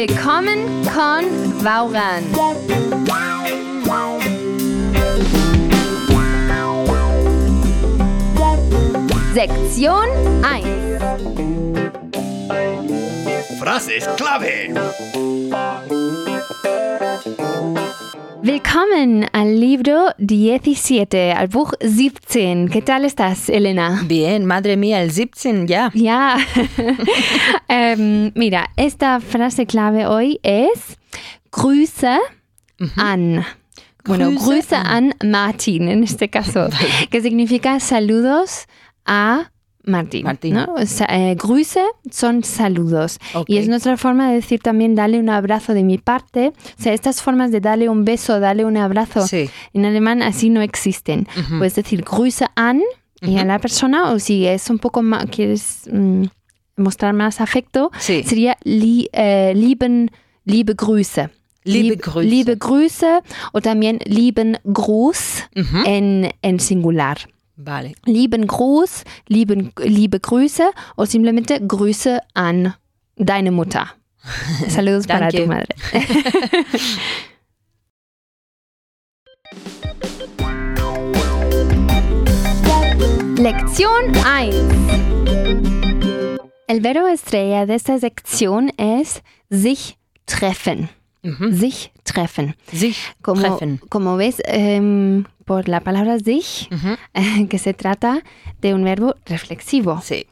Willkommen con Vauran. Sektion 1. Frases clave. Willkommen al libro 17, al Buch 17. ¿Qué tal estás, Elena? Bien, madre mía, el 17 ya. Ja. ähm, mira, esta frase clave hoy es Grüße an. Bueno, Grüße Grüße an Martin en este caso, que significa saludos a Martín. Martín. ¿no? O sea, eh, Grüße son saludos. Y es nuestra forma de decir también dale un abrazo de mi parte. O sea, estas formas de darle un beso, darle un abrazo, Sí. en alemán así no existen. Puedes decir Grüße an y a la persona, o si es un poco más, quieres mm, mostrar más afecto, Sí. sería li, eh, lieben, liebe Grüße. Liebe Lieb- Grüße. Liebe Grüße o también lieben Gruß en, en singular. Vale. Lieben Gruß, lieben, liebe Grüße o simplemente Grüße an deine Mutter. Saludos para tu madre. Lección 1. El verbo estrella de esta sección es sich treffen. Ujú. Sich treffen. Sich Como, treffen. como ves, em, por la palabra sich, que se trata de un verbo reflexivo. Sí.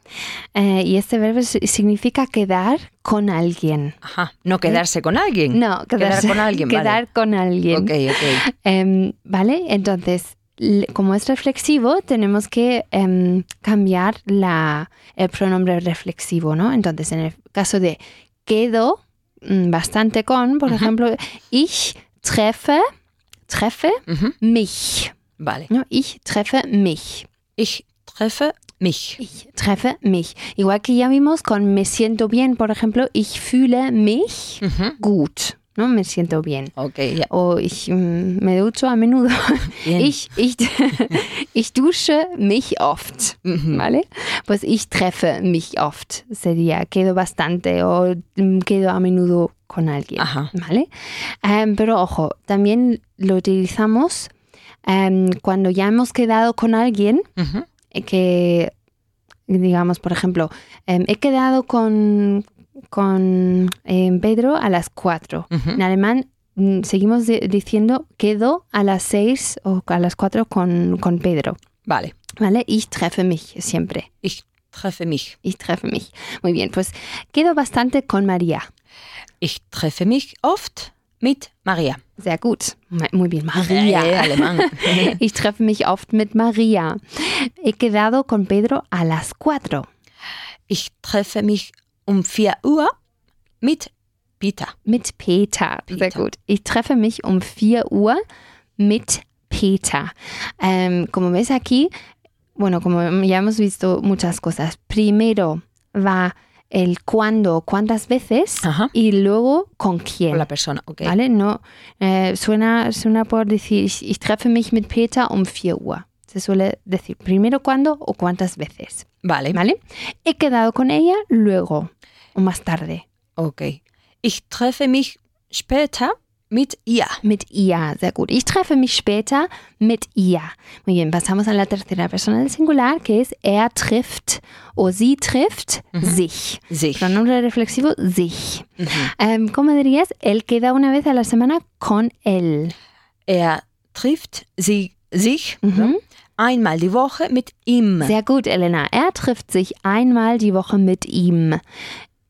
Eh, y este verbo si- significa quedar con alguien. Ajá. No quedarse con alguien. No, Quedar quedarse- con alguien, vale. Quedar con alguien. Ok, ok. Em, ¿Vale? Entonces, como es reflexivo, tenemos que em, cambiar la, el pronombre reflexivo, ¿no? Entonces, en el caso de quedo mm, bastante con, por ejemplo, ich treffe, treffe Ujú. mich. Vale. Ich treffe mich. Ich treffe mich. Ich treffe mich. Igual que ya vimos con me siento bien, por ejemplo, ich fühle mich Ujú. gut. ¿No? Me siento bien. Ok, ya. O ich mm, me ducho a menudo. Bien. Ich, ich, ich dusche mich oft. ¿Vale? Pues ich treffe mich oft. Sería quedo bastante o mm, quedo a menudo con alguien. Ajá. ¿Vale? Em, pero ojo, también lo utilizamos em, cuando ya hemos quedado con alguien eh, que, digamos, por ejemplo, em, he quedado con, con em, Pedro a las 4. Ujú. En alemán mm, seguimos di- diciendo quedo a las 6 o a las 4 con, con Pedro. Vale. ¿Vale? Ich treffe mich siempre. Ich treffe mich. Ich treffe mich. Muy bien, pues quedo bastante con María. Ich treffe mich oft mit Maria. Sehr gut. Muy bien, Eh, María. alemán. Ich treffe mich oft mit María. He quedado con Pedro a las 4. Ich treffe mich um 4 Uhr mit Peter. Mit Peter. Sehr Peter. gut. Ich treffe mich um 4 Uhr mit Peter. Em, como ves aquí, bueno, como ya hemos visto muchas cosas. Primero va el cuándo, cuántas veces Ajá. y luego con quién. Con la persona, ok. ¿Vale? No, eh, suena, suena por decir, ich, ich treffe mich mit Peter um 4 Uhr. Se suele decir primero cuándo o cuántas veces. Vale. ¿Vale? He quedado con ella luego o más tarde. Ok. Ich treffe mich später mit ihr. Mit ihr, sehr gut. Ich treffe mich später mit ihr. Muy bien, pasamos a la tercera persona del singular, que es er trifft o sie trifft sich. Sich. Pronombre reflexivo, sich. Ujú. Em, ¿Cómo dirías? Él queda una vez a la semana con él. Er trifft sie, sich Mhm. ne, einmal die Woche mit ihm. Sehr gut, Elena. Er trifft sich einmal die Woche mit ihm.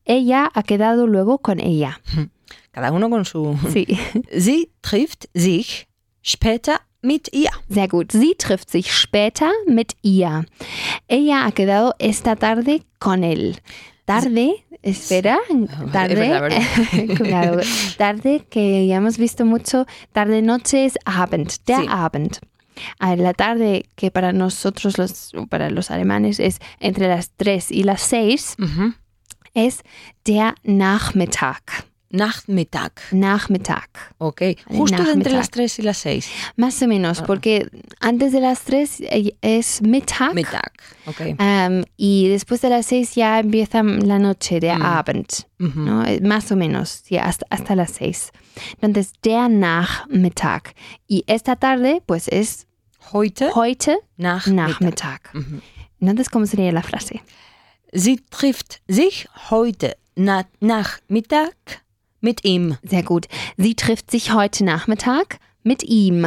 Ella ha quedado luego con ella. Cada uno con su. Sí. Sie trifft sich später mit ihr. Sehr gut. Sie trifft sich später mit ihr. Ella ha quedado esta tarde con él. Tarde, espera, tarde, cuidado, tarde que ya hemos visto mucho, tarde noche es Abend, der Sí. Abend. A la tarde que para nosotros los, para los alemanes es entre las 3 y las 6 Ujú. Es der Nachmittag. Nachmittag. Nachmittag. Ok. Justo entre Nachmittag. las 3 y las 6. Más o menos, porque antes de las 3 es Mittag. Mittag. Ok. Am, y después de las 6 ya empieza la noche, der Mm. Abend. Ujú. ¿no? Eh, Más o menos, sí, hasta, hasta las 6. Entonces, der Nachmittag. Y esta tarde, pues es Heute heute Nachmittag. Nachmittag. Mhm. Entonces, ¿cómo sería la frase? Sie trifft sich heute na Nachmittag mit ihm. Sehr gut. Sie trifft sich heute Nachmittag mit ihm.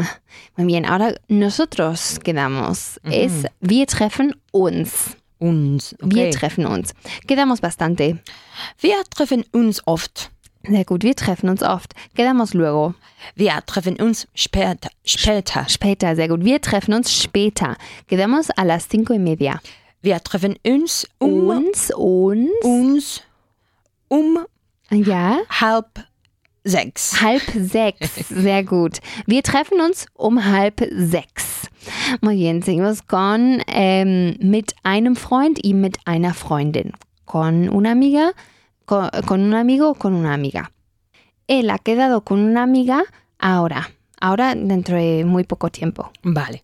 Muy bien, ahora nosotros quedamos. Es wir treffen uns. Uns. Okay. Wir treffen uns. Quedamos bastante. Wir treffen uns oft. Sehr gut, wir treffen uns oft. Quedamos luego. Wir treffen uns später. Später. Später, sehr gut. Wir treffen uns später. Quedamos a las cinco y media. Wir treffen uns um Uns, uns. uns um Ja, halb sechs. halb sechs. Sehr gut. Wir treffen uns um halb sechs. Muy bien, seguimos con mit einem Freund y mit einer Freundin. Con una amiga, con, con un amigo con una amiga. Él ha quedado con una amiga ahora. Ahora dentro de muy poco tiempo. Vale.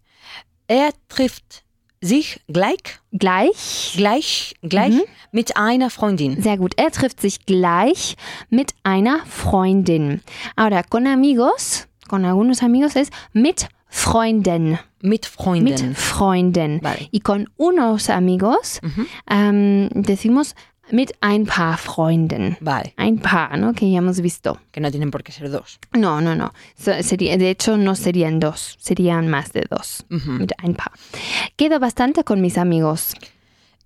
Er trifft sich gleich, Gleich. gleich, gleich Mhm. mit einer Freundin. Sehr gut. Er trifft sich gleich mit einer Freundin. Ahora, con amigos, con algunos amigos es mit Freunden. Mit Freunden. Mit Freunden. Vale. Y con unos amigos Mhm. ähm, decimos mit ein paar Freunden. Vale. Ein paar, ¿no? Que ya hemos visto. Que no tienen por qué ser dos. No, no, no. So- sería, de hecho, no serían dos. Serían más de dos. Mhm. Mit ein paar. Quedo bastante con mis amigos.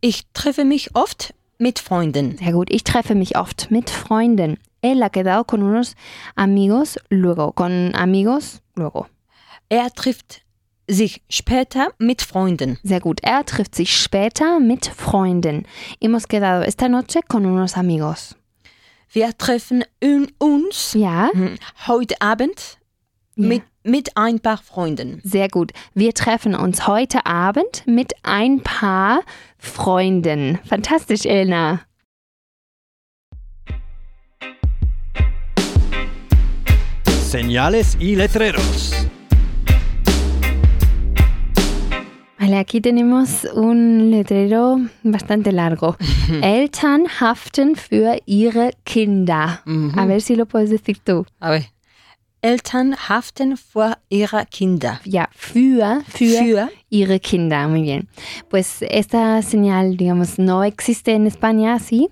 Ich treffe mich oft mit Freunden. Sehr gut. Ich treffe mich oft mit Freunden. Él ha quedado con unos amigos luego. Con amigos luego. Er trifft sich später mit Freunden. Sehr gut. Er trifft sich später mit Freunden. Hemos quedado esta noche con unos amigos. Wir treffen un- uns Ja, hm, heute Abend Ja. mit, mit ein paar Freunden. sehr gut. Wir treffen uns heute Abend mit ein paar Freunden. Fantastisch, Elna. Señales y letreros. Vale, aquí tenemos un letrero bastante largo. Eltern haften für ihre Kinder. A ver si lo puedes decir tú. A ver. Eltern haften vor ihrer Kinder. Ja, für, für, Für ihre Kinder. Muy bien. Pues esta señal, digamos, no existe en España así.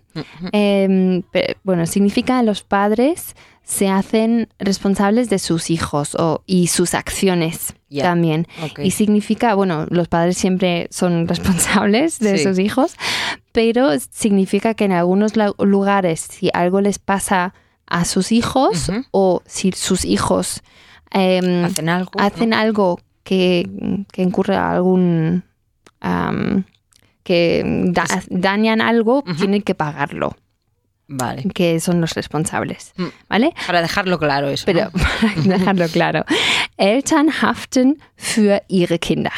Em, bueno, significa los padres se hacen responsables de sus hijos o, y sus acciones también. Y significa, bueno, los padres siempre son responsables de Sí. sus hijos, pero significa que en algunos lugares, si algo les pasa a sus hijos o si sus hijos em, hacen algo. ¿no? hacen algo que, que incurre a algún... am, que da- dañan algo, tienen que pagarlo, Vale. que son los responsables, Mm. ¿vale? Para dejarlo claro eso. Pero ¿no? para dejarlo claro, Eltern haften für ihre Kinder.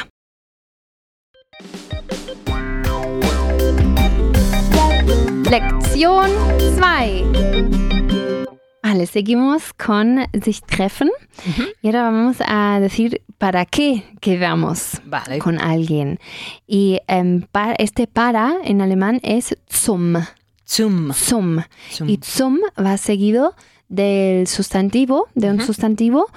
Lección 2. Vale, seguimos con sich treffen. Y ahora vamos a decir para qué quedamos Vale. con alguien. Y em, este para en alemán es zum. Zum. Zum. zum. Y zum va seguido del sustantivo, de un sustantivo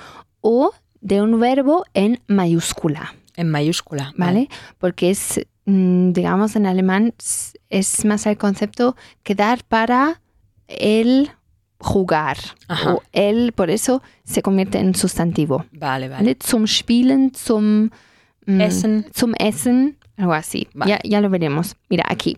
o de un verbo en mayúscula, En mayúscula. ¿vale? Porque es, mm, digamos, en alemán es más el concepto quedar para el jugar. Ajá. O el, por eso se convierte en sustantivo. Vale, vale. ¿vale? Zum Spielen, zum mm, Essen. Zum Essen, algo así. Vale. Ya, ya lo veremos. Mira, aquí.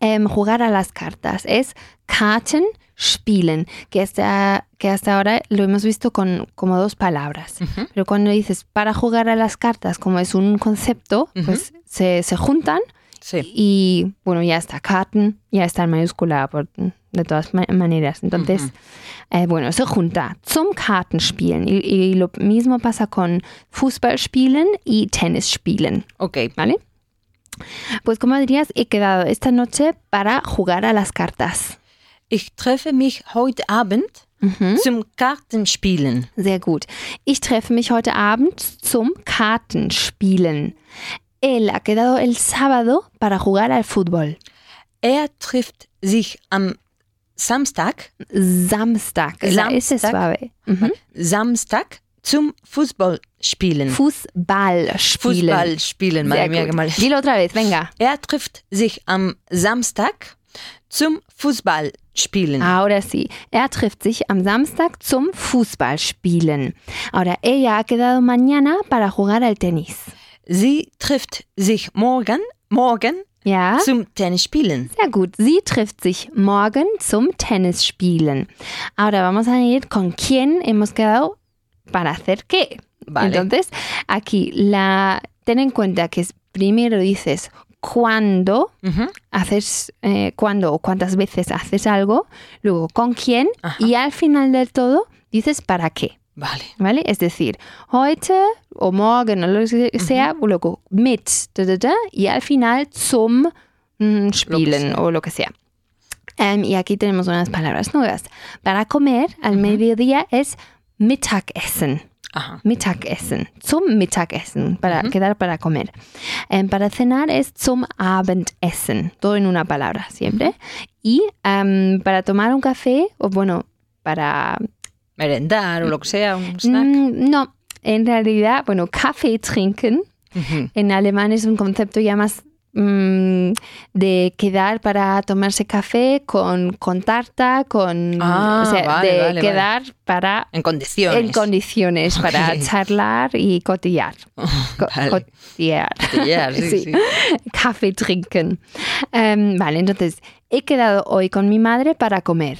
Em, jugar a las cartas es Karten spielen, que hasta, que hasta ahora lo hemos visto con como dos palabras. Pero cuando dices para jugar a las cartas, como es un concepto, pues se, se juntan Sí. y bueno, ya está Karten, ya está en mayúscula por, de todas ma- maneras. Entonces, eh, bueno, se junta zum Kartenspielen. Y, y lo mismo pasa con Fußballspielen y Tennisspielen, Ok. ¿vale? Pues como dirías, he quedado esta noche para jugar a las cartas. Ich treffe mich heute Abend zum Kartenspielen. Sehr gut. Ich treffe mich heute Abend zum Kartenspielen. Él ha quedado el sábado para jugar al fútbol. Er trifft sich am Samstag, Samstag. Samstag. suave. Mhm. Samstag zum Fußballspielen. Fußball spielen. Fußballspielen, Sehr madre mía, gut. qué mal. Dilo otra vez, venga. Er trifft sich am Samstag zum Fußballspielen. Ahora sí. Er trifft sich am Samstag zum Fußballspielen. Ahora, ella ha quedado mañana para jugar al tenis. Sie trifft sich morgen, morgen Ja. zum Tennisspielen. Sehr gut. Sie trifft sich morgen zum Tennisspielen. Ahora vamos a ir con quién hemos quedado para hacer qué. Vale. Entonces, aquí la ten en cuenta que primero dices cuándo haces, eh, cuándo o cuántas veces haces algo, luego con quién Ajá. y al final del todo dices para qué. Vale. ¿Vale? Es decir, heute o morgen o lo que sea, luego mit da, da, da, y al final zum mm, Spielen o lo que sea. Em, y aquí tenemos unas palabras nuevas. Para comer al mediodía es Mittagessen. Ajá. Mittagessen. Zum Mittagessen, para quedar para comer. Em, para cenar es zum Abendessen. Todo en una palabra siempre. Y em, para tomar un café, o bueno, para Merendar o lo que sea, un snack. Mm, no, en realidad, bueno, Kaffee trinken Ujú. en alemán es un concepto ya más mm, de quedar para tomarse café con, con tarta, con... Ah, o sea, vale, de vale, quedar para... En condiciones. En condiciones, para Ok. charlar y cotillar. Co- Vale. Cotillar. Cotillar, sí, sí. Kaffee trinken. Em, vale, entonces, he quedado hoy con mi madre para comer.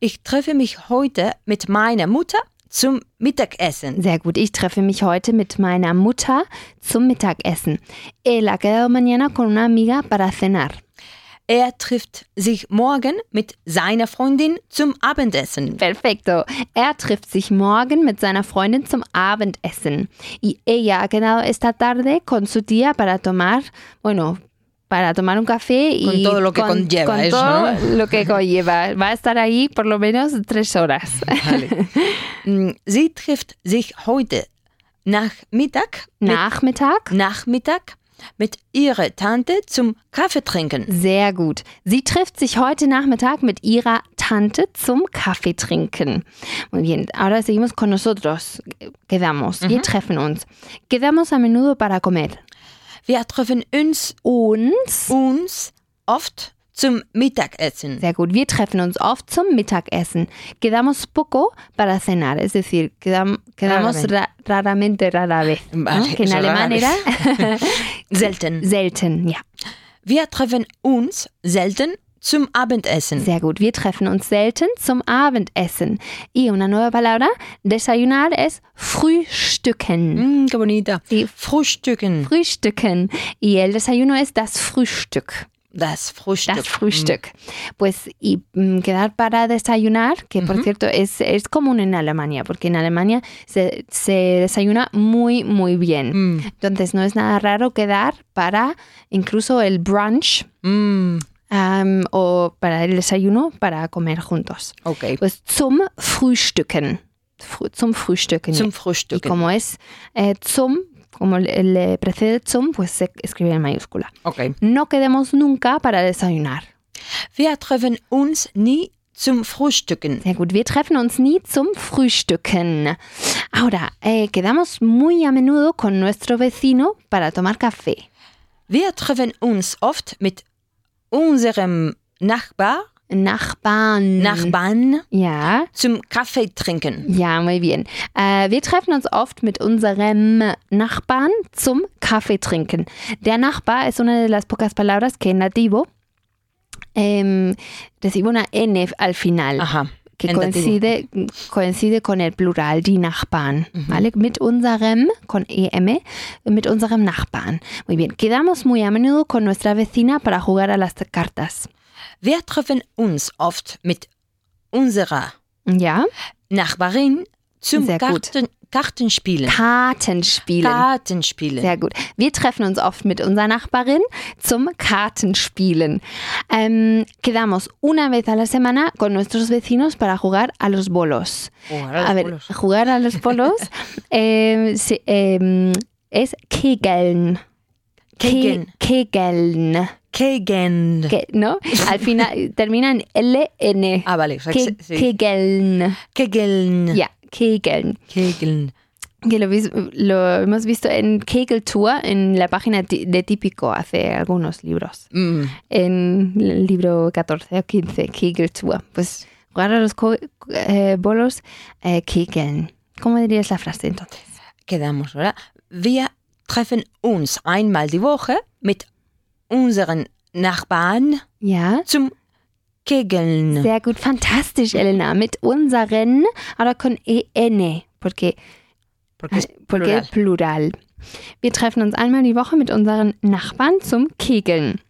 Ich treffe mich heute mit meiner Mutter zum Mittagessen. Sehr gut. Ich treffe mich heute mit meiner Mutter zum Mittagessen. Él ha quedado mañana con una amiga para cenar. Er trifft sich morgen mit seiner Freundin zum Abendessen. Perfecto. Er trifft sich morgen mit seiner Freundin zum Abendessen. Y ella ha quedado esta tarde con su tía para tomar, bueno, para tomar un café y Con todo lo que conlleva con eso, todo ¿no? lo que conlleva. Va a estar ahí por lo menos tres horas. Mm, Sie trifft sich heute Nachmittag, mit, Nachmittag. Nachmittag mit ihrer Tante zum Kaffee trinken. Sehr gut. Sie trifft sich heute Nachmittag mit ihrer Tante zum Kaffee trinken. Muy bien, ahora seguimos con nosotros. Quedamos, wir treffen uns. Quedamos a menudo para comer. Wir treffen uns, Uns, uns oft zum Mittagessen. sehr gut, wir treffen uns oft zum Mittagessen. Quedamos poco para cenar, es decir, quedam- quedamos Raramente. ra- raramente, rara vez. Vale, Que en alemán era Selten. selten, ja. Wir treffen uns selten zum Abendessen. Sehr gut. Wir treffen uns selten zum Abendessen. Y una nueva palabra, desayunar es frühstücken. Mm, qué bonita. Sí. Frühstücken. Frühstücken. Y el desayuno es das Frühstück. Das Frühstück. Das Frühstück. Pues, y mm, quedar para desayunar, que por cierto es, es común en Alemania, porque en Alemania se, se desayuna muy, muy bien. Mm. Entonces no es nada raro quedar para incluso el brunch Am, o para el desayuno para comer juntos. ok. Pues zum Frühstücken. Fru- Zum Frühstücken. Zum y Frühstücken. como es eh, zum, como le, le precede zum, pues se escribe en mayúscula. Okay. No quedemos nunca para desayunar. Wir treffen uns nie zum Frühstücken. Sehr gut, wir treffen uns nie zum Frühstücken. Ahora, eh, quedamos muy a menudo con nuestro vecino para tomar café. Wir treffen uns oft mit unserem Nachbar, Nachbarn. Nachbarn Ja. zum Kaffee trinken. Ja, muy bien. Äh, wir treffen uns oft mit unserem Nachbarn zum Kaffee trinken. Der Nachbar es una de las pocas palabras que en nativo em, recibe una N al final. Aha. Que coincide, coincide con el plural, die Nachbarn, ¿vale? Mit unserem, con EM, mit unserem Nachbarn. Muy bien, quedamos muy a menudo con nuestra vecina para jugar a las cartas. Wir treffen uns oft mit unserer ¿Ya? Nachbarin zum Sehr gut. Karten, Karten spielen. Kartenspielen. Kartenspielen. Sehr gut. Wir treffen uns oft mit unserer Nachbarin zum Kartenspielen. Em, quedamos una vez a la semana con nuestros vecinos para jugar a los bolos. Jugar a los a ver, bolos. jugar a los bolos em, se- em, es kegeln. Kegeln. Ke- Kegeln. Kegen. Que- ¿No? Al final termina en LN. Ah, vale. o sea, Ke- sí. Kegeln. Kegeln. Ja, Kegeln. Kegeln. Que lo, lo hemos visto en Kegel Tour, en la página de Típico, hace algunos libros. Mm. En el libro 14 o 15, Kegel Tour. Pues jugar a los eh, bolos, eh, Kegeln. ¿Cómo dirías la frase entonces? Quedamos, oder? Wir treffen uns einmal die Woche mit unseren Nachbarn Ja, zum Kegeln. sehr gut, fantastisch, Elena. Mit unseren, ahora con EN, porque Porque es Porque plural. plural. Wir treffen uns einmal die Woche mit unseren Nachbarn zum Kegeln.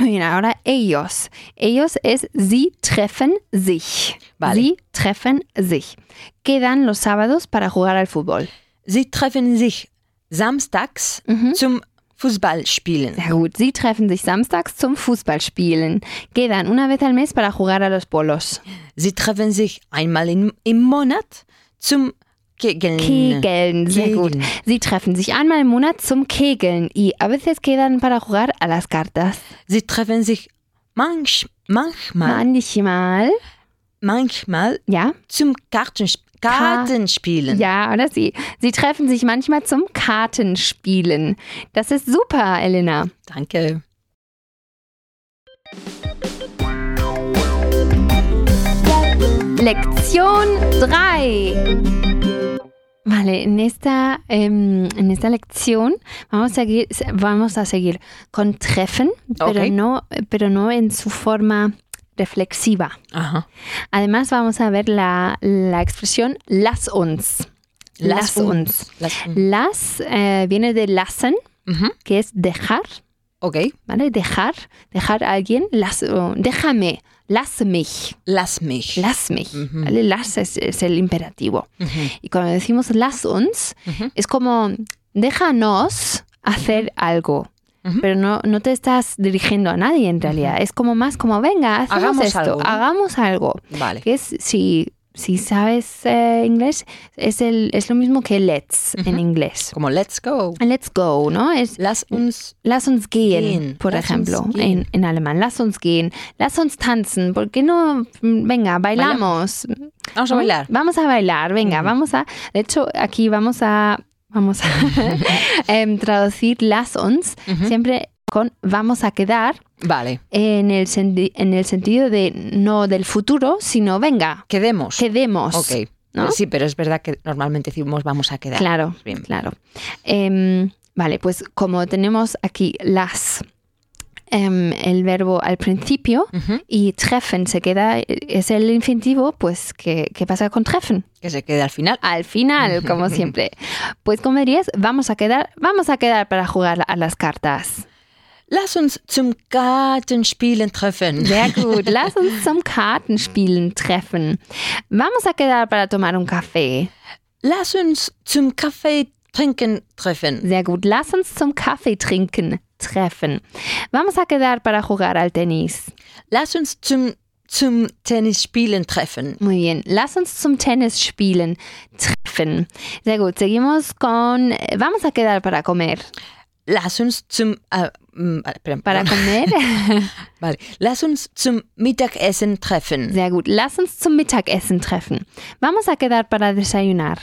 Ahora ellos. Ellos es sie treffen sich. Vale. Sie treffen sich. Quedan los sábados para jugar al fútbol. Sie treffen sich samstags Mhm. zum Fußballspielen. Sehr gut. Sie treffen sich samstags zum Fußballspielen. Quedan una vez al mes para jugar a los polos. Sie treffen sich einmal in, im Monat zum Kegeln. Kegeln, sehr gut. Kegeln. Sie treffen sich einmal im Monat zum Kegeln y a veces quedan para jugar a las cartas. Sie treffen sich manch, manchmal, Manchmal, manchmal ja, zum Kartensp Kartenspielen. Ja, oder sie. Sie treffen sich manchmal zum Kartenspielen. Das ist super, Elena. Danke. Lección 3. Vale, en esta, em, en esta lección vamos a seguir, vamos a seguir con treffen, pero, Ok. no, pero no en su forma reflexiva. Además vamos a ver la, la expresión las uns. Las uns. Las eh, viene de lassen, que es dejar. Okay. ¿vale? Dejar, dejar a alguien, las, oh, déjame, lass mich, Lass mich. lass mich. Lass es, es el imperativo. Y cuando decimos lass uns, es como déjanos hacer algo. Pero no, no te estás dirigiendo a nadie en realidad. Es como más como, venga, Hagamos esto, algo, ¿no? hagamos algo. Vale. Que es, si, si sabes eh, inglés, es, el, es lo mismo que let's en Ujú. inglés. Como let's go. Let's go, ¿no? Es Lass uns. Lass uns gehen, Gehen. por Lass ejemplo, uns gehen. En, en alemán. Lass uns gehen. Lass uns tanzen. ¿Por qué no? mm, Venga, bailamos. Vamos a bailar. Vamos a bailar, venga, Ujú. vamos a. De hecho, aquí vamos a. Vamos a em, traducir las Ujú. siempre con vamos a quedar Vale. en el, en el sentido de no del futuro, sino venga, Quedemos. quedemos. Ok. ¿no? Sí, pero es verdad que normalmente decimos vamos a quedar. Claro, Bien. claro. Em, vale, pues como tenemos aquí las, em, el verbo al principio Ujú. y treffen se queda, es el infinitivo, pues ¿qué, qué pasa con treffen? Que se quede al final. Al final, como siempre. Pues como dirías, vamos a quedar, vamos a quedar para jugar a las cartas. Lass uns zum Kartenspielen treffen. Sehr gut. Lass uns zum Kartenspielen treffen. Vamos a quedar para tomar un café. Lass uns zum Kaffee trinken treffen. Sehr gut. Lass uns zum Kaffee trinken treffen. Vamos a quedar para jugar al tenis. Lass uns zum, zum Tennis spielen treffen. Muy bien. Lass uns zum Tennis spielen treffen. Sehr gut. Seguimos con vamos a quedar para comer. Lass uns zum äh, Para comer. Vale. Lass uns zum Mittagessen treffen. Sehr gut. Lass uns zum Mittagessen treffen. Vamos a quedar para desayunar.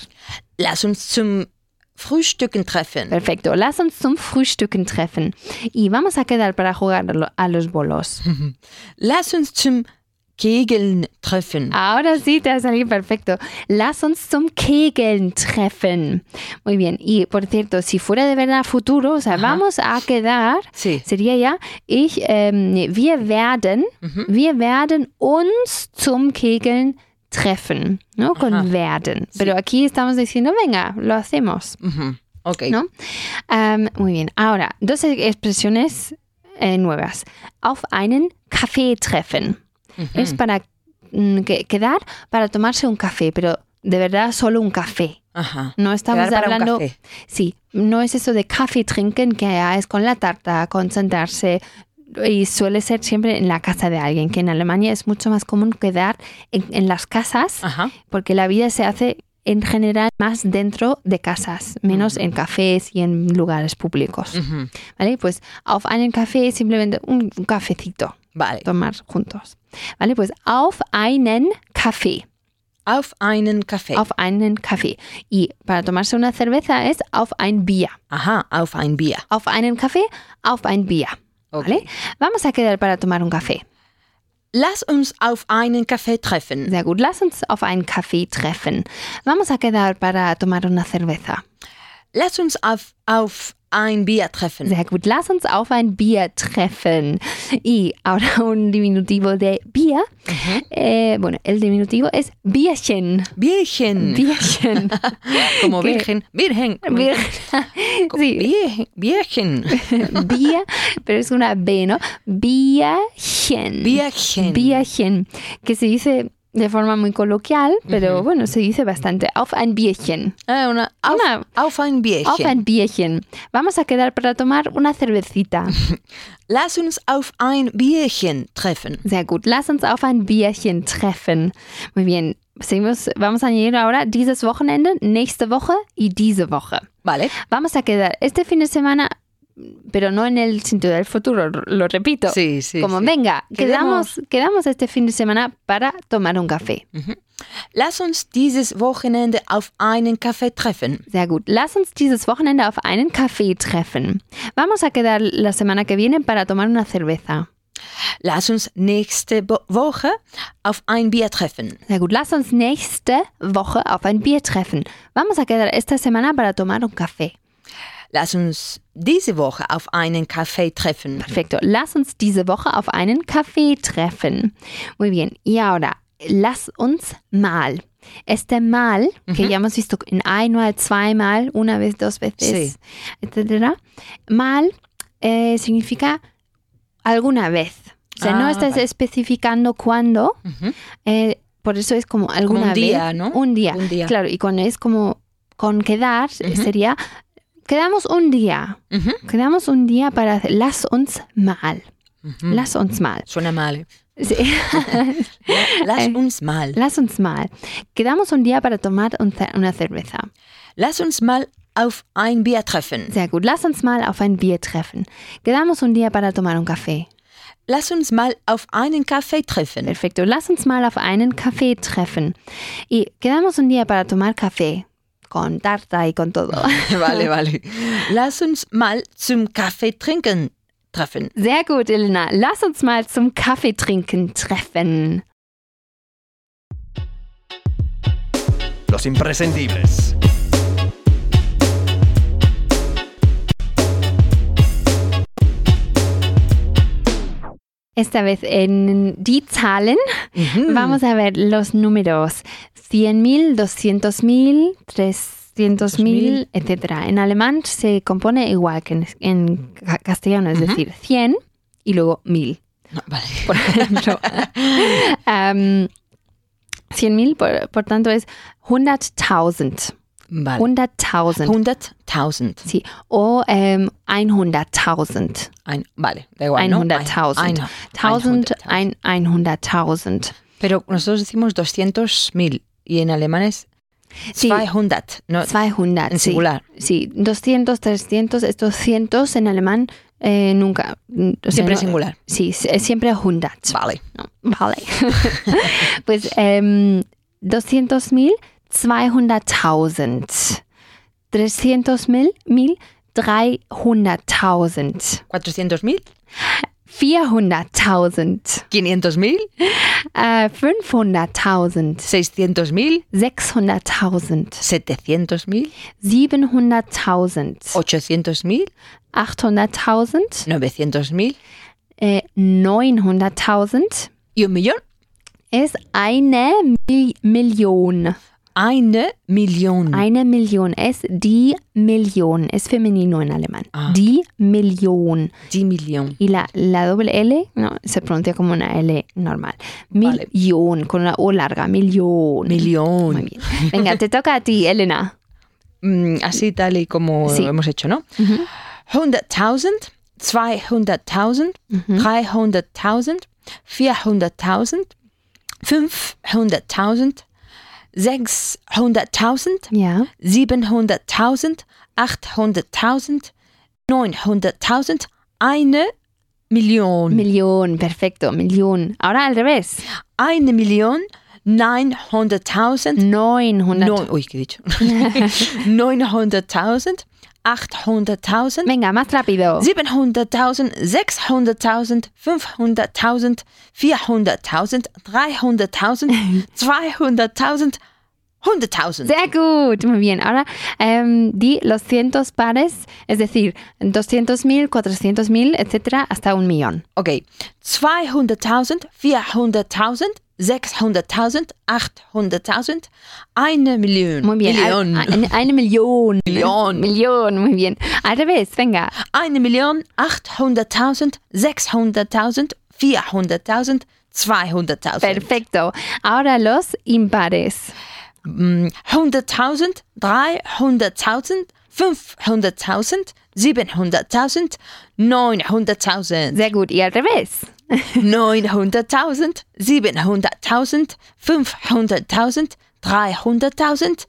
Lass uns zum Frühstücken treffen. Perfecto. Lass uns zum Frühstücken treffen. Y vamos a quedar para jugar a lo- a los bolos. Lass uns zum Kegeln treffen. Ahora sí te ha salido perfecto. Lass uns zum Kegeln treffen. Muy bien. Y por cierto, si fuera de verdad futuro, o sea, Ajá. vamos a quedar, Sí. sería ya, ich, ähm, nee, wir werden, Mhm. wir werden uns zum Kegeln treffen, ¿no? Con Ajá. werden. Sí. Pero aquí estamos diciendo, venga, lo hacemos, Mhm. Okay. ¿no? Ähm, muy bien. Ahora, dos expresiones eh, nuevas. Auf einen Kaffee treffen. Mhm. Es para mm, que- quedar para tomarse un café, pero de verdad solo un café. Ajá. No estamos Quedar hablando, sí, no es eso de café trinken que es con la tarta, con sentarse y suele ser siempre en la casa de alguien, que en Alemania es mucho más común quedar en, en las casas Ajá. porque la vida se hace en general más dentro de casas, menos en cafés y en lugares públicos. ¿Vale? Pues auf einen Café simplemente un, un cafecito Vale. tomar juntos. ¿Vale? Pues auf einen Kaffee. Auf einen Kaffee. Auf einen Kaffee. Y para tomarse una cerveza es auf ein Bier. Ajá, auf ein Bier. Auf einen Kaffee, auf ein Bier. Ok. ¿Vale? Vamos a quedar para tomar un café. Lass uns auf einen Kaffee treffen. Sehr gut. Lass uns auf einen Kaffee treffen. Vamos a quedar para tomar una cerveza. Lass uns auf, auf ein Bier treffen. Sehr gut. Lass uns auf ein Bier treffen. Y ahora un diminutivo de Bier. Eh, bueno, el diminutivo es Bierchen. Bierchen. Bierchen. Como virgen. Virgen. Bier- sí, Bier- Bierchen. Bier, pero es una B, ¿no? Bierchen. Bierchen. Bierchen, que se dice de forma muy coloquial, pero bueno, se dice bastante. Auf ein Bierchen. Ah, una, auf, Una- auf ein Bierchen. Auf ein Bierchen. Vamos a quedar para tomar una cervecita. Lass uns auf ein Bierchen treffen. Sehr gut. Lass uns auf ein Bierchen treffen. Muy bien. Seguimos, vamos a añadir ahora dieses Wochenende, nächste Woche y diese Woche. Vale. Vamos a quedar este fin de semana, pero no en el sentido del futuro, lo repito. Sí, sí. Como sí. venga, quedamos, quedamos este fin de semana para tomar un café. Lass uns dieses Wochenende auf einen Kaffee treffen. Sehr gut. Lass uns dieses Wochenende auf einen Café treffen. Vamos a quedar la semana que viene para tomar una cerveza. Lass uns nächste Woche auf ein Bier treffen. Sehr gut. Lass uns nächste Woche auf ein Bier treffen. Vamos a quedar esta semana para tomar un café. Lass uns diese Woche auf einen Kaffee treffen. Perfecto. Lass uns diese Woche auf einen Café treffen. Muy bien. Y ahora, lass uns mal. Este mal, que ya hemos visto en einmal, zweimal, una vez, dos veces, Sí. etcétera. Mal eh, significa alguna vez. O sea, no Ah, estás vale. especificando cuándo. Ujú. eh, por eso es como alguna un vez. día, ¿no? Un día. Un día. Claro, y cuando es como con quedar, Ujú. sería quedamos un día. Ujú. Quedamos un día para lass uns mal. Ujú. Lass uns mal. Suena mal. ¿eh? Sí. Lass uns mal. Lass uns mal. Quedamos un día para tomar una cerveza. Lass uns mal auf ein Bier treffen. Sehr gut. Lass uns mal auf ein Bier treffen. Quedamos un día para tomar un café. Lass uns mal auf einen Kaffee treffen. Perfecto. Lass uns mal auf einen Café treffen. Y quedamos un día para tomar café. Con tarta y con todo. Vale, vale. Lass uns mal zum Kaffee trinken treffen. Sehr gut, Elena. Lass uns mal zum Kaffee trinken treffen. Los imprescindibles. Esta vez en die Zahlen Mhm. vamos a ver los números 100.000, 200.000, 300.000, etc. En alemán se compone igual que en, en ca- castellano, es Ujú. decir, 100 y luego 1000. No, vale. Por ejemplo, Am, 100.000, por, por tanto, es 100.000. Vale. 100.000. 100.000. Sí, o em, 100.000. Ein, vale, da igual, ¿no? 100.000. Ein- 1000, 100.000. ein- 100.000. Pero nosotros decimos 200.000 y en alemán es Sí. 200, no 200. en sí. singular. Sí, 200, 300, estos cientos en alemán eh, nunca. mm, o sea, Siempre en no- singular. Sí, siempre 100. Vale. No, vale. pues em, 200.000, 200.000. 300.000, 1000, 300.000. 400.000, 400.000. 500.000, Äh, 500.000. 600.000, 600.000. 700.000, 700.000. 800.000, 800.000. 900.000 Äh, 900.000 y un millón. ist eine Mil Million. Eine Million. Eine Million ist die Million. Es femenino en alemán. Ah. Die Million. Die Million. Y la, la doble L no, se pronuncia como una L normal. Vale. Million, con una O larga. Million. Million. Muy bien. Venga, te toca a ti, Elena. mm, así tal y como Sí. hemos hecho, ¿no? 100.000, 200.000, 300.000, 400.000, 500.000, 600.000, Ja. 700.000, 800.000, 900.000, eine Million. Millón, perfecto, millón. Ahora al revés. eine Million, 900.000, 900. Neun, uy, ¿qué he dicho? 900.000, 800.000, Venga, más rápido. 700.000, 600.000, 500.000, 400.000, 300.000, 200.000, 100.000. Sehr gut, muy bien. Ahora em, di los cientos pares, es decir, 200.000, 400.000, etcétera, hasta un millón. Okay, 200.000, 400.000, 600.000, 800.000, eine Million. Muy bien. Million. Ein- Eine, eine Million. Million. Million, muy bien. Al revés, venga. Eine Million, 800.000, 600.000, 400.000, 200.000. Perfecto. Ahora los impares. Mm, 100.000, 300.000, 500.000, 700.000, 900.000. Sehr gut. Y al revés. 900.000, 700.000, 500.000, 300.000,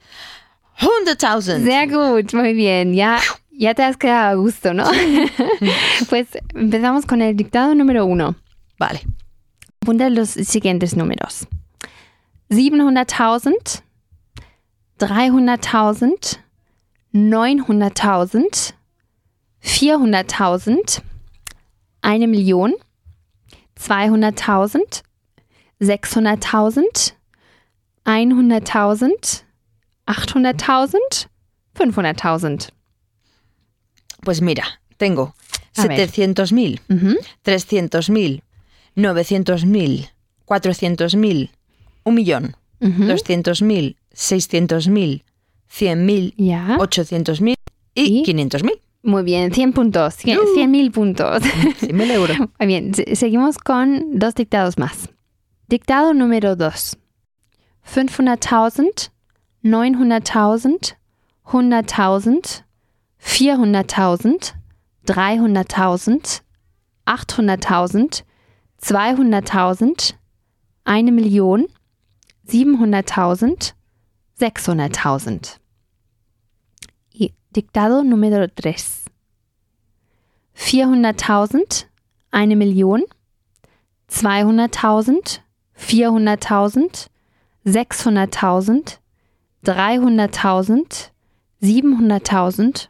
100.000. Sehr gut, muy bien. Ya, ya te has quedado a gusto, ¿no? pues empezamos con el dictado número uno. Vale. Apunta los siguientes números. 700.000, 300.000, 900.000, 400.000, eine Million, 200.000, 600.000, 100.000, 800.000, 500.000. Pues mira, tengo A ver. 700.000, Ujú. 300.000, 900.000, 400.000, un millón, Ujú. 200.000, 600.000, 100.000, Ya. 800.000 y ¿Y? 500.000. Muy bien, 100 puntos, 100 100.000 puntos. 100.000 euros. Muy bien, se- seguimos con dos dictados más. Dictado número 2. 500.000, 900.000, 100.000, 400.000, 300.000, 800.000, 200.000, eine Million, 700.000, 600.000. Dictado número 3. 400.000, eine Million, 200.000, 400.000, 600.000, 300.000, 700.000,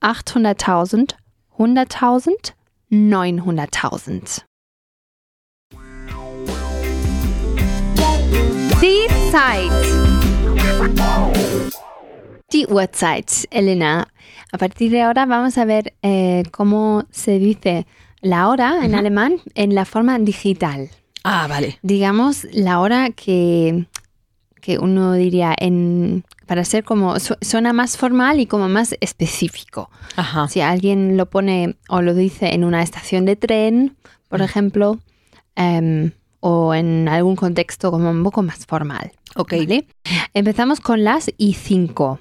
800.000, 100.000, 900.000. Die Zeit. Die Uhrzeit, Elena. A partir de ahora vamos a ver eh, cómo se dice la hora en alemán en la forma digital. Ah, vale. Digamos la hora que, que uno diría en para ser como su- suena más formal y como más específico. Ajá. Si alguien lo pone o lo dice en una estación de tren, por ejemplo, em, o en algún contexto como un poco más formal. Ok. ¿vale? Empezamos con las y 5.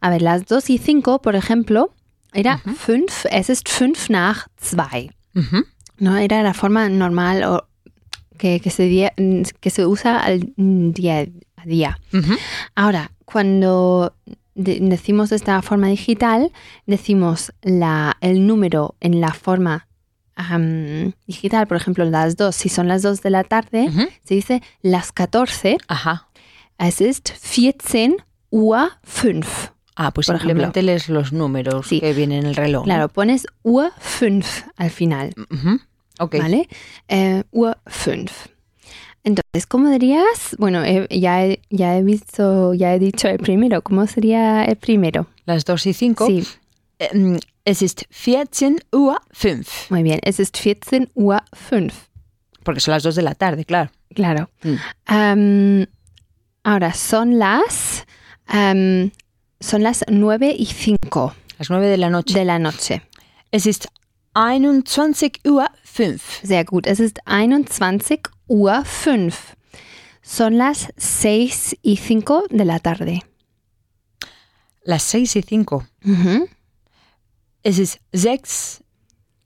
A ver, las 2 y 5, por ejemplo, era 5, es ist 5 nach 2. Ujú. No era la forma normal o que, que, se, que se usa al día a día. Ujú. Ahora, cuando de- decimos esta forma digital, decimos la, el número en la forma am, digital, por ejemplo, las 2, si son las 2 de la tarde, Ujú. se dice las 14, Ajá. es ist 14 Uhr 5. Ah, pues Por ejemplo. simplemente lees los números Sí. que vienen en el reloj. ¿no? Claro, pones Uhr 5 al final, Ujú. Ok. ¿vale? Eh, Uhr 5. Entonces, ¿cómo dirías? Bueno, eh, ya, he, ya he visto, ya he dicho el primero. ¿Cómo sería el primero? Las 2 y 5. Sí, es ist 14 Uhr 5. muy bien. Es ist 14 Uhr 5. Porque son las 2 de la tarde, claro. Claro. Mm. Ahora, son las, am, son las 9 y 5 Las 9 de la noche. de la noche. Es ist 21 Uhr 5. Sehr gut. Es ist 21 Uhr 5. Son las 6 y 5 de la tarde. las seis y cinco. Mhm. Es ist sechs,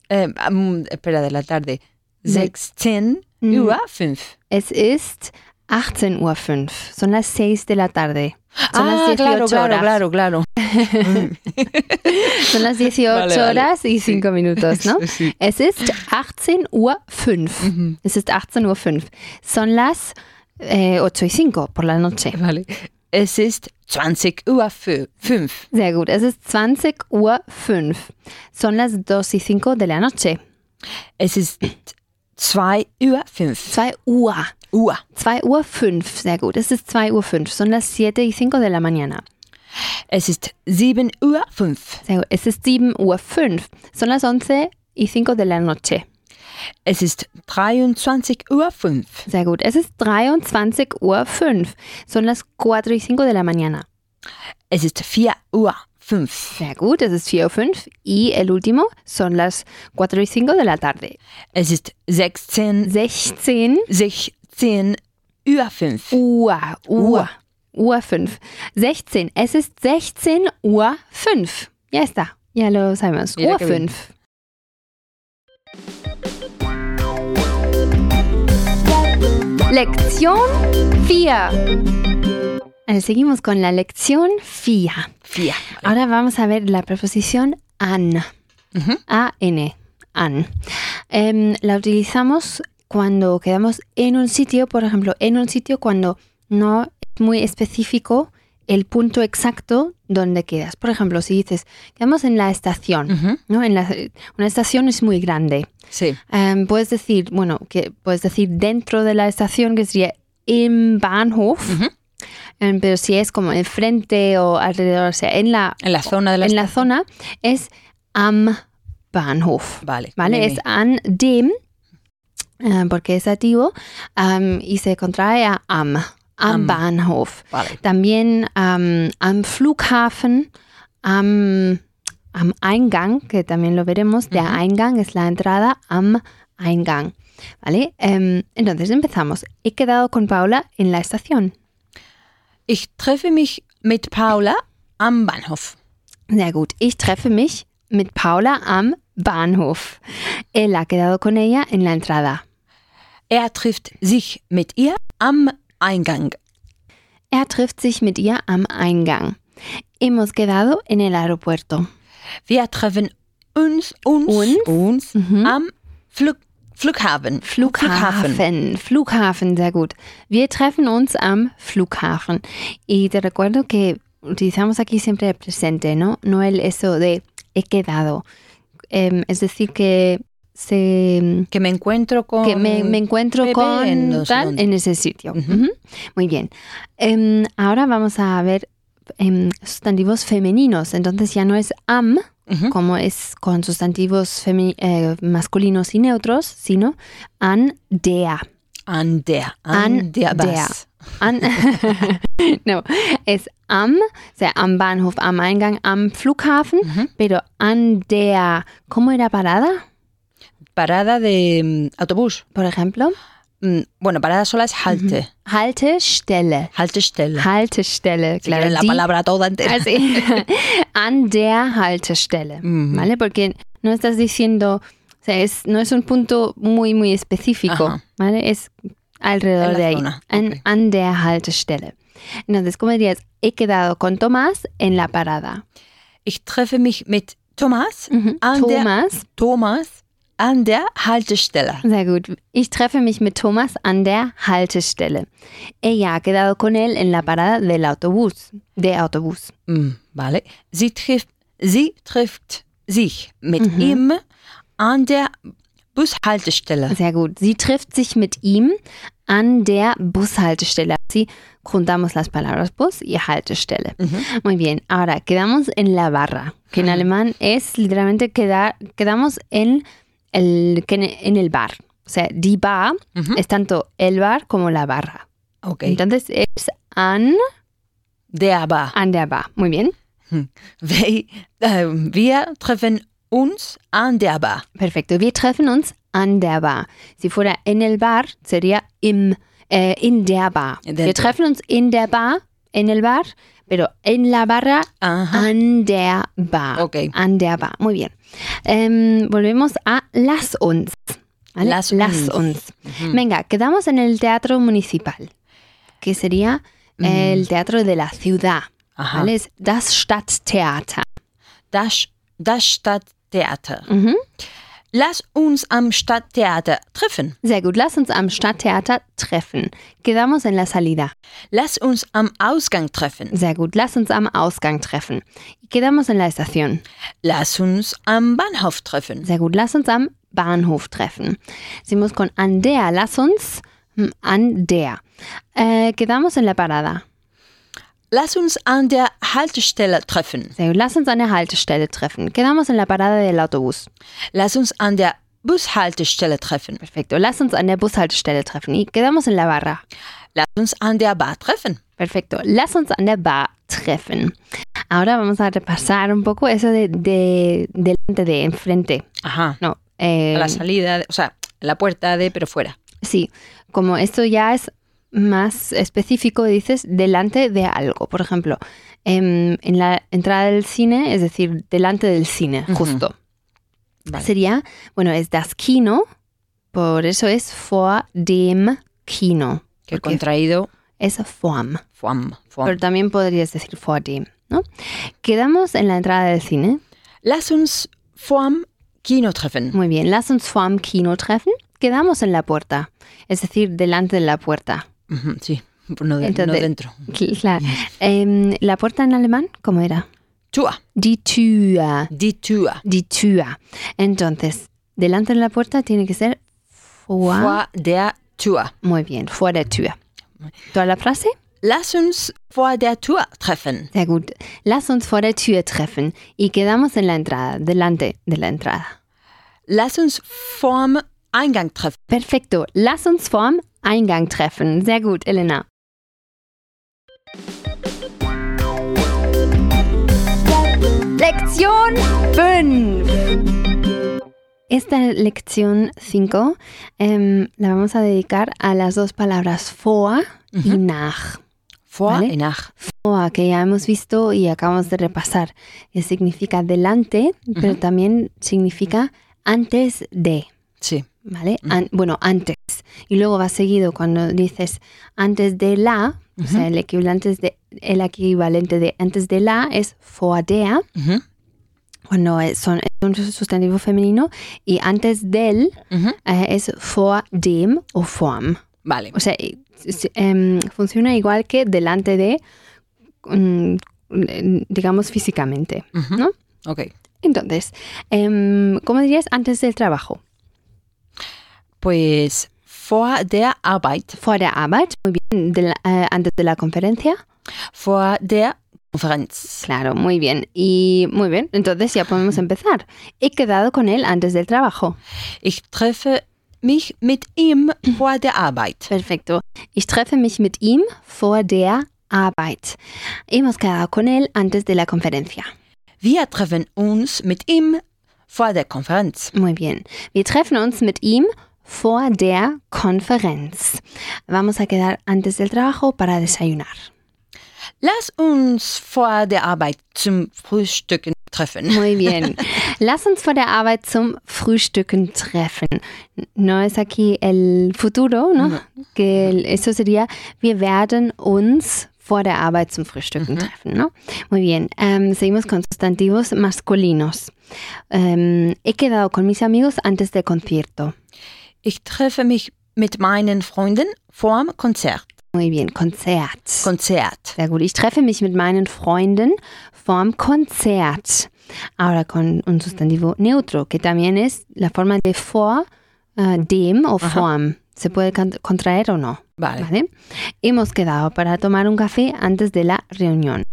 äh, am- espera, de la tarde. Sechzehn Mhm. Uhr fünf. Es ist 18.05 Uhr. Son las 6 de la tarde. Son las ah, 18 claro, claro, horas. claro, claro. Son las 18 Vale, vale. horas y 5 minutos, ¿no? Sí. Es ist 18.05 Uhr. Es ist 18.05 Uhr. Son las eh, 8 y 5 por la noche. Vale. Es ist 20 Uhr fü- fünf. Sehr gut. Es ist 20 Uhr 5. Son las 2 y 5 de la noche. Es ist 2 Uhr fünf. 2 Uhr. Uhr. 2 Uhr 5. Sehr gut. Es ist 2 Uhr 5. Son las 7 y 5 de la mañana. Es ist 7 Uhr fünf. Sehr gut. Es ist 7 Uhr 5. Son las 11 y 5 de la noche. Es ist 23 Uhr fünf. Sehr gut. Es ist 23 Uhr 5. Son las 4 y 5 de la mañana. Es ist 4 Uhr fünf. Sehr gut. Es ist 4 Uhr 5. Y el último son las 4 y 5 de la tarde. Es ist 16, 16 16 Uhr fünf. Uhr. Uhr. Uhr. Uhr 5. 16. Es ist 16 Uhr 5. Ya está. Ya lo sabemos. Mira Uhr qué bien. 5. Lección 4. Eh, Seguimos con la lección 4. Vier. Ahora vamos a ver la preposición an. Ujú. A-N. An. Em, la utilizamos cuando quedamos en un sitio, por ejemplo, en un sitio cuando no es muy específico el punto exacto donde quedas. Por ejemplo, si dices, quedamos en la estación. ¿no? En la- una estación es muy grande. Sí. Em, puedes decir, bueno, que puedes decir dentro de la estación, que sería im Bahnhof. Em, pero si es como enfrente o alrededor, o sea, en la, En la zona de la en la zona, es am Bahnhof. Vale. ¿Vale? bien, Es an dem, eh, porque es activo, am, y se contrae a am, am, Am. Bahnhof. Vale. También am, am Flughafen, am, am Eingang, que también lo veremos, der Ujú. Eingang es la entrada, am Eingang. ¿Vale? Em, entonces empezamos. He quedado con Paula en la estación. Ich treffe mich mit Paula am Bahnhof. Sehr gut. Ich treffe mich mit Paula am Bahnhof. Él ha quedado con ella en la entrada. Er trifft sich mit ihr am Eingang. Er trifft sich mit ihr am Eingang. Hemos quedado en el aeropuerto. Wir treffen uns, uns, Uns? uns Mhm. am Flug, Flughafen. Flughafen. Flughafen, sehr gut. Wir treffen uns am Flughafen. Y te recuerdo que utilizamos aquí siempre el presente, ¿no? No el eso de he quedado. Em, es decir, que se Que me encuentro con. que me, me encuentro con en tal dónde. en ese sitio. Muy bien. Em, ahora vamos a ver em, sustantivos femeninos. Entonces ya no es am, como es con sustantivos eh, masculinos y neutros, sino an der. An der. An, no, es am, o sea, am Bahnhof, am Eingang, am Flughafen, pero an der, ¿cómo era parada? Parada de mm, autobús. Por ejemplo, Mm, Bueno, parada sola es Halte. Haltestelle. Haltestelle. Haltestelle, Si claro. quieren la die- palabra toda entera. Ah, sí. An der Haltestelle, Ujú. ¿vale? Porque no estás diciendo, o sea, es, no es un punto muy, muy específico, Ajá. ¿vale? Es alrededor En la de ahí. zona, An, ok. an der Haltestelle. Entonces, ¿cómo dirías? He quedado con Tomás en la parada. Ich treffe mich mit Thomas, Ujú. An der- Thomas, Thomas an der Haltestelle. sehr gut. Ich treffe mich mit Thomas an der Haltestelle. Ella ha quedado con él en la parada del autobús, de Autobús. Mm, Vale. Sie trifft, sie trifft sich mit Mhm. ihm an der Bushaltestelle. Sehr gut. Sie trifft sich mit ihm an der Bushaltestelle. Así juntamos las palabras Bus y Haltestelle. Ujú. Muy bien. Ahora quedamos en la barra, que en alemán es literalmente quedar, quedamos en el, que en- el bar. O sea, die Bar Ujú. es tanto el bar como la barra. Ok. Entonces es an, Der Bar. an der Bar. Muy bien. Wir, äh, wir treffen uns an der Bar. Perfecto. Wir treffen uns an der Bar. Si fuera en el bar, sería im, eh, in der Bar. In der Wir treffen uns in der Bar, en el bar, pero en la barra Ajá. an der Bar. Ok. An der Bar. Muy bien. Em, volvemos a Las uns. ¿vale? Lass uns. uns. Venga, quedamos en el teatro municipal, que sería el teatro de la ciudad. Ajá. ¿vale? Es das Stadttheater. Das, das Stadttheater. Mhm. Lass uns am Stadttheater treffen. Sehr gut. Lass uns am Stadttheater treffen. Quedamos en la salida. Lass uns am Ausgang treffen. Sehr gut. Lass uns am Ausgang treffen. Quedamos en la estación. Lass uns am Bahnhof treffen. Sehr gut. Lass uns am Bahnhof treffen. Seguimos con an der. Lass uns mm, an der. Eh, quedamos en la parada. Lass uns an der Haltestelle treffen. Sehr gut. Lass uns an der Haltestelle treffen. Quedamos en la parada del autobús. Lass uns an der Bushaltestelle treffen. Perfecto. Lass uns an der Bushaltestelle treffen. Y quedamos en la barra. Lass uns an der Bar treffen. Perfecto. Lass uns an der Bar treffen. Ahora vamos a repasar un poco eso de, de delante de enfrente. Ajá. No. eh, A la salida, o sea, la puerta de, pero fuera. Sí, como esto ya es más específico, dices delante de algo. Por ejemplo, em, en la entrada del cine, es decir, delante del cine, justo. Vale. Sería, bueno, es das Kino, por eso es vor dem Kino. Que contraído, es vorm. fuam, fuam. Pero también podrías decir vor dem, ¿no? Quedamos en la entrada del cine. Lass uns vorm Kino treffen. Muy bien, lass uns vorm Kino treffen. Quedamos en la puerta, es decir, delante de la puerta. Sí, no, de- no Entonces- dentro. Claro. Em, la puerta en alemán, ¿cómo era? Tür, Die Tür. die Tür. Die Tür. Entonces, delante de la puerta tiene que ser vor. Vor der Tür. Muy bien, vor der Tür. ¿Toda la frase? Lass uns vor der Tür treffen. Sehr gut. Lass uns vor der Tür treffen. Y quedamos en la entrada, delante de la entrada. Lass uns vorm Eingang treffen. Perfecto. Lass uns vorm Eingang treffen. Sehr gut, Elena. Lección 5. Esta lección 5 la vamos a dedicar a las dos palabras vor y nach. Vor Vale. y nach. Vor, que ya hemos visto y acabamos de repasar, que significa delante, pero también significa antes de. Sí. ¿Vale? An- bueno, antes. Y luego va seguido cuando dices antes de la, o sea, el equivalente, de, el equivalente de antes de la es der, Ujú, cuando es, son, es un sustantivo femenino, y antes del ujú. eh, es o vorm. Vale. O sea, y- s- em, funciona igual que delante de, mm, digamos, físicamente. ¿no? Ok. Entonces, em, ¿cómo dirías antes del trabajo? Pues vor der Arbeit, Vor der Arbeit, muy bien, de la- eh, antes de la conferencia. vor der Konferenz. Claro, muy bien. Y muy bien, entonces ya podemos empezar. He quedado con él antes del trabajo. Ich treffe mich mit ihm vor der Arbeit. Perfecto. Ich treffe mich mit ihm vor der Arbeit. Hemos quedado con él antes de la conferencia. Wir treffen uns mit ihm vor der Konferenz. Muy bien. Wir treffen uns mit ihm vor der Konferenz. Vamos a quedar antes del trabajo para desayunar. Lass uns vor der Arbeit zum Frühstücken treffen. Muy bien. Lass uns vor der Arbeit zum Frühstücken treffen. No es aquí el futuro, ¿no? Que el- eso sería, wir werden uns vor der Arbeit zum Frühstücken treffen, ¿no? Muy bien. Em, seguimos con sustantivos masculinos. Em, he quedado con mis amigos antes del concierto. Ich treffe mich mit meinen Freunden vorm Konzert. Muy bien. Konzert. Konzert. Sehr gut. Ich treffe mich mit meinen Freunden vorm Konzert. Ahora con un sustantivo neutro, que también es la forma de vor, eh, dem o vorm. Se puede contraer o no. Vale. ¿vale? Hemos quedado para tomar un café antes de la reunión.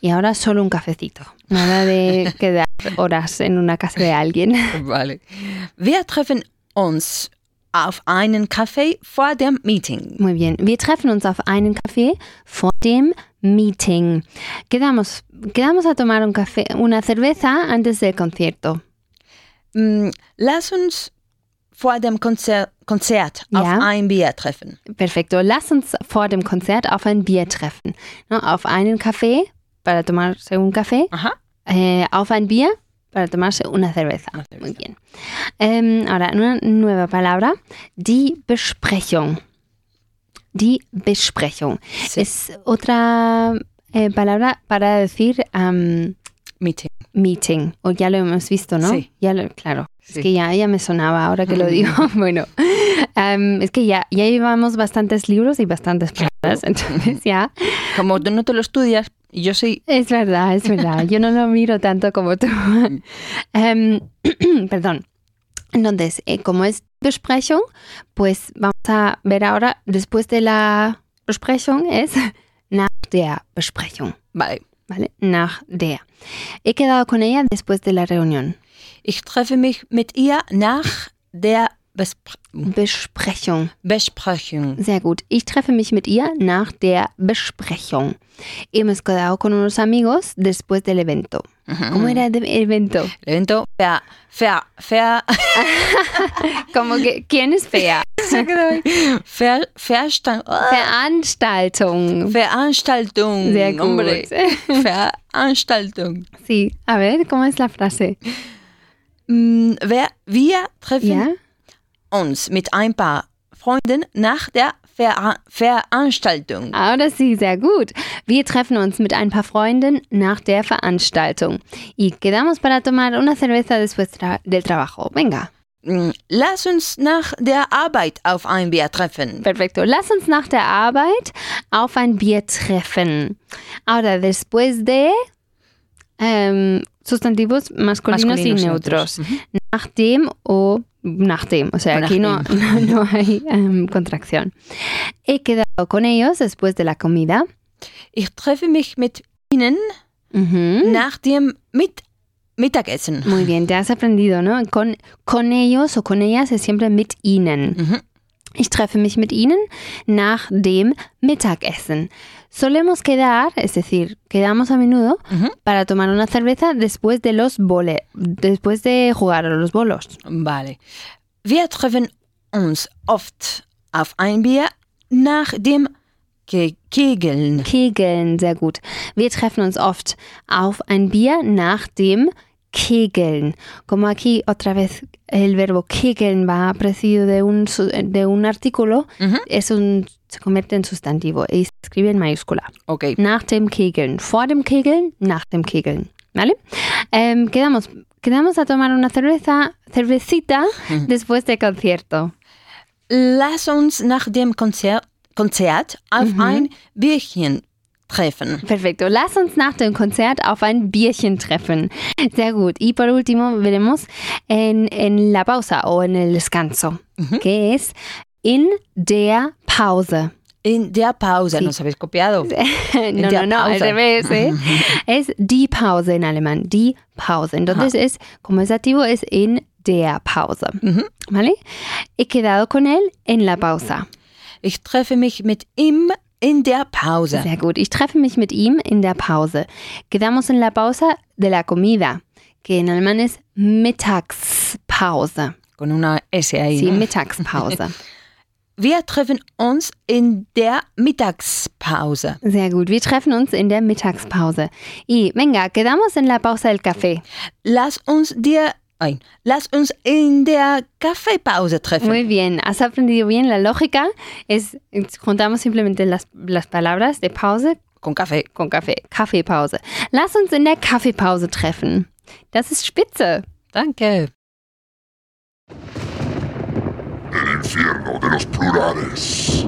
Y ahora solo un cafecito. Nada de quedar horas en una casa de alguien. Vale. Wir treffen uns auf einen Kaffee vor dem Meeting. Muy bien. Wir treffen uns auf einen Café vor dem Meeting. Quedamos, quedamos a tomar un café, una cerveza antes del concierto. Mm, Lass uns vor dem Konzer Konzert auf Ja. ein Bier treffen. Perfecto. Lass uns vor dem Konzert auf ein Bier treffen. ¿no? Auf einen Café para tomarse un café. Ajá. eh, auf ein Bier para tomarse una cerveza. Una cerveza. Muy bien. Em, ahora, una nueva palabra. Die Besprechung. Die Besprechung. Sí. Es otra eh, palabra para decir am, Meeting. meeting. O ya lo hemos visto, ¿no? Sí. Ya lo, claro. Es Sí. que ya, ya me sonaba ahora que lo digo. bueno, am, es que ya, ya llevamos bastantes libros y bastantes palabras. Entonces ya. Como tú no te lo estudias, y yo sí. Es verdad, es verdad. Yo no lo miro tanto como tú. Em, perdón. Entonces, eh, como es Besprechung, pues vamos a ver ahora, después de la Besprechung es nach der Besprechung. Vale. ¿Vale? Nach der. He quedado con ella después de la reunión. Ich treffe mich mit ihr nach der Bespr Besprechung. Besprechung. Sehr gut. Ich treffe mich mit ihr nach der Besprechung. Hemos quedado con unos amigos después del evento. ¿Cómo era el evento? El evento ver, ver, ver, Como que, ¿quién es fea? ver, oh, Veranstaltung. Veranstaltung. Sehr gut. Hombre. Veranstaltung. Sí, a ver, ¿cómo es la frase? Mm, wer, wir treffen ¿Ya? Uns mit ein paar Freunden nach der Ver Veranstaltung. Ahora sí, sehr gut. Wir treffen uns mit ein paar Freunden nach der Veranstaltung. Y quedamos para tomar una cerveza después tra del trabajo. Venga. Mm, Lass uns nach der Arbeit auf ein Bier treffen. Perfecto. Lass uns nach der Arbeit auf ein Bier treffen. Ahora, después de em, sustantivos masculinos, Masculinos y neutros. neutros. Nach dem o nach dem. O sea, aquí no, no, no hay em, contracción. He quedado con ellos después de la comida. Ich treffe mich mit ihnen Ujú. nach dem mit Mittagessen. Muy bien, te has aprendido, ¿no? Con, con ellos o con ellas es siempre mit ihnen. Mhm. Ich treffe mich mit ihnen nach dem Mittagessen. Solemos quedar, es decir, quedamos a menudo Ujú. para tomar una cerveza después de los bole, después de jugar a los bolos. Vale. Wir treffen uns oft auf ein Bier nach dem Ke Kegeln. Kegeln, sehr gut. Wir treffen uns oft auf ein Bier nach dem Kegeln. Como aquí otra vez el verbo kegeln va precedido de un, de un artículo, es un, se convierte en sustantivo y se escribe en mayúscula. Okay. Nach dem Kegeln. Vor dem Kegeln, nach dem Kegeln. ¿Vale? Em, quedamos, quedamos a tomar una cerveza, cervecita después del concierto. Lass uns nach dem Konzert, Konzert auf ein Bierchen treffen. Perfecto. Lass uns nach dem Konzert auf ein Bierchen treffen. Sehr gut. Y por último, veremos en, en la pausa o en el descanso, que es in der Pause. In der Pause. Sí. Nos habéis copiado. no, no, no, al revés. ¿eh? es die Pause en alemán. Die Pause. Entonces es, como es activo, es in der Pause. Mhm. ¿Vale? He quedado con él en la pausa. Ich treffe mich mit ihm in der Pause. Sehr gut. Ich treffe mich mit ihm in der Pause. Quedamos en la pausa de la comida, que en alemán es Mittagspause. Con una S ahí. Sí. Mittagspause. Wir treffen uns in der Mittagspause. Sehr gut. Wir treffen uns in der Mittagspause. Y venga, quedamos en la pausa del café. Lass uns dir ein. Lass uns in der Kaffeepause treffen. Muy bien, has aprendido bien la lógica. Es juntamos simplemente las, las palabras de Pause Con café. con Kaffee. Kaffeepause. Lass uns in der Kaffeepause treffen. Das ist spitze. Danke. El infierno de los plurales.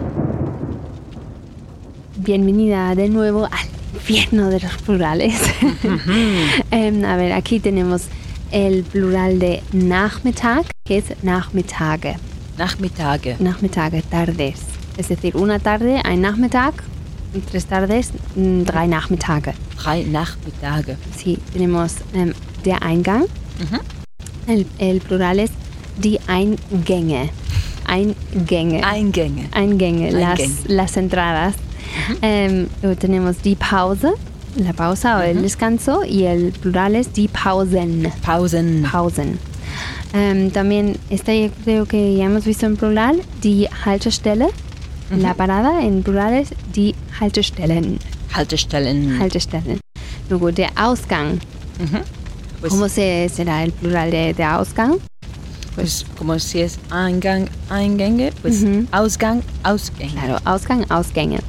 Bienvenida de nuevo al infierno de los plurales. Em, a ver, aquí tenemos el plural de Nachmittag, que es Nachmittage. Nachmittage. Nachmittage, tardes. Es decir, una tarde, ein Nachmittag, tres tardes, mm, drei Nachmittage. Drei Nachmittage. Sí, tenemos em, der Eingang. El, el plural es die Eingänge. Eingänge. Eingänge. Eingänge, las, Eingänge. las entradas. Em, luego tenemos die Pause, la pausa o el descanso, y el plural es die Pausen. Pausen. Pausen. Ähm, también, este creo que ya hemos visto en plural, die Haltestelle. La parada en plural es die Haltestellen. Haltestellen. Haltestellen. Luego, der Ausgang. Pues, ¿Cómo se, será el plural de, de Ausgang? pues como si es Eingang, Eingänge, pues. Ausgang, Ausgänge. Claro, Ausgang, Ausgänge.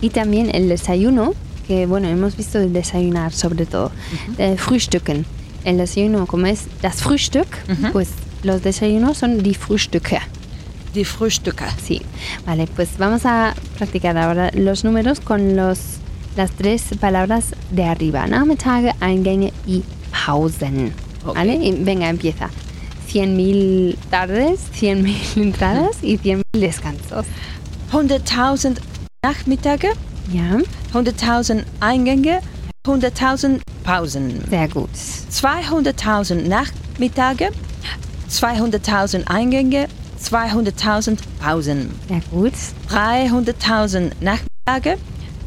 Y también el desayuno, que bueno, hemos visto el desayunar sobre todo. Eh, Frühstücken. El desayuno, como es das Frühstück, pues los desayunos son die Frühstücke. Die Frühstücke. Sí, vale, pues vamos a practicar ahora los números con los, las tres palabras de arriba. Nachmittage, Eingänge y Pausen. Ok. ¿Vale? Y venga, empieza. 100.000 tardes, 100.000 entradas y 100.000 descansos. 100.000 Nachmittage, Ja, 100.000 Eingänge, 100.000 Pausen. sehr gut. 200.000 Nachmittage, 200.000 Eingänge, 200.000 Pausen. Sehr gut. 300.000 Nachmittage,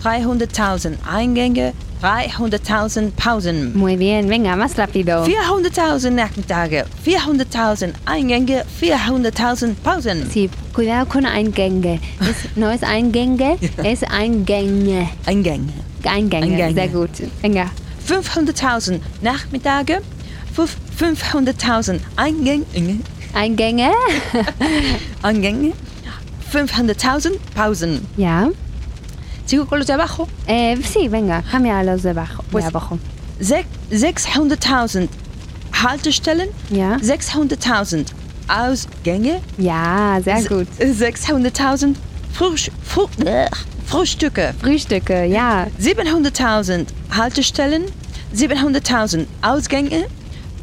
300.000 Eingänge, 300.000 Pausen. Muy bien, venga, más rápido. 400.000 Nachmittage, 400.000 Eingänge, 400.000 Pausen. Sí, cuidado con Eingänge. Es, no es Eingänge, es Eingänge. Eingänge. Eingänge, Eingänge. sehr gut. Venga. 500.000 Nachmittage, fünf- 500.000 Eingänge, Eingänge. Eingänge, 500.000 Pausen. Ja. Sigo con los de abajo. Eh, sí, venga, cambia a los de abajo. Pues- de abajo. Sech- 600.000 Haltestellen, Ja. 600.000 Ausgänge, Ja, sehr gut. 600.000 Frühsch Früh äh, Frühstücke, Frühstücke, ja. 700.000 Haltestellen, 700.000 Ausgänge,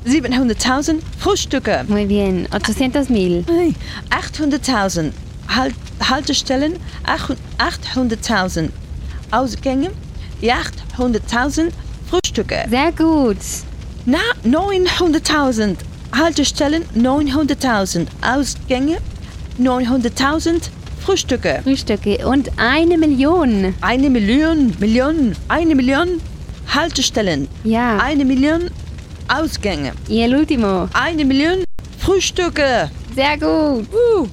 700.000 Frühstücke, Muy bien. 800 mil. 800.000 halt Haltestellen, ach- 800.000 Ausgänge, 800.000 Frühstücke. Sehr gut. Na, 900.000 Haltestellen, 900.000 Ausgänge, 900.000 Frühstücke. Frühstücke und eine Million. Eine Million, Million, eine Million Haltestellen, Ja. eine Million Ausgänge, Y el último. eine Million Frühstücke. Sehr gut. Uh.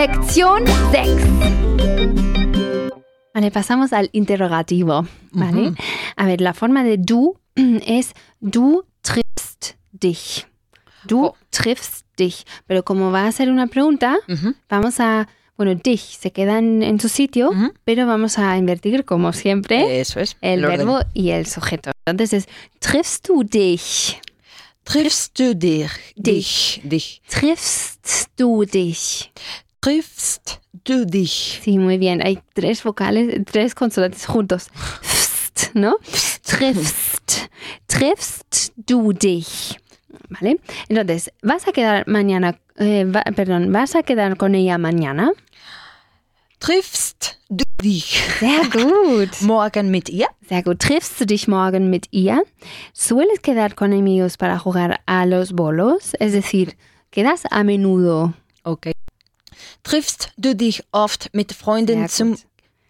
Lección 6. Vale, pasamos al interrogativo. ¿vale? A ver, la forma de du es du triffst dich. Du Oh. triffst dich. Pero como va a ser una pregunta, vamos a, bueno, dich se queda en, en su sitio, pero vamos a invertir como siempre Eso es. el verbo y el sujeto. Entonces es triffst du dich. Triffst du dich? Dich. Dich. Triffst du dich. Triffst du dich? Sí, muy bien. Hay tres vocales, tres consonantes juntos. Pst, ¿no? Triffst. Triffst du dich. ¿Vale? Entonces, vas a quedar mañana, eh, va- perdón, vas a quedar con ella mañana. Triffst du dich? Sehr gut. Morgen mit ihr? Sehr gut. Triffst du dich morgen mit ihr? ¿Sueles quedar con amigos para jugar a los bolos? Es decir, ¿quedas a menudo? Okay. Triffst du dich oft mit Freunden Sehr zum gut.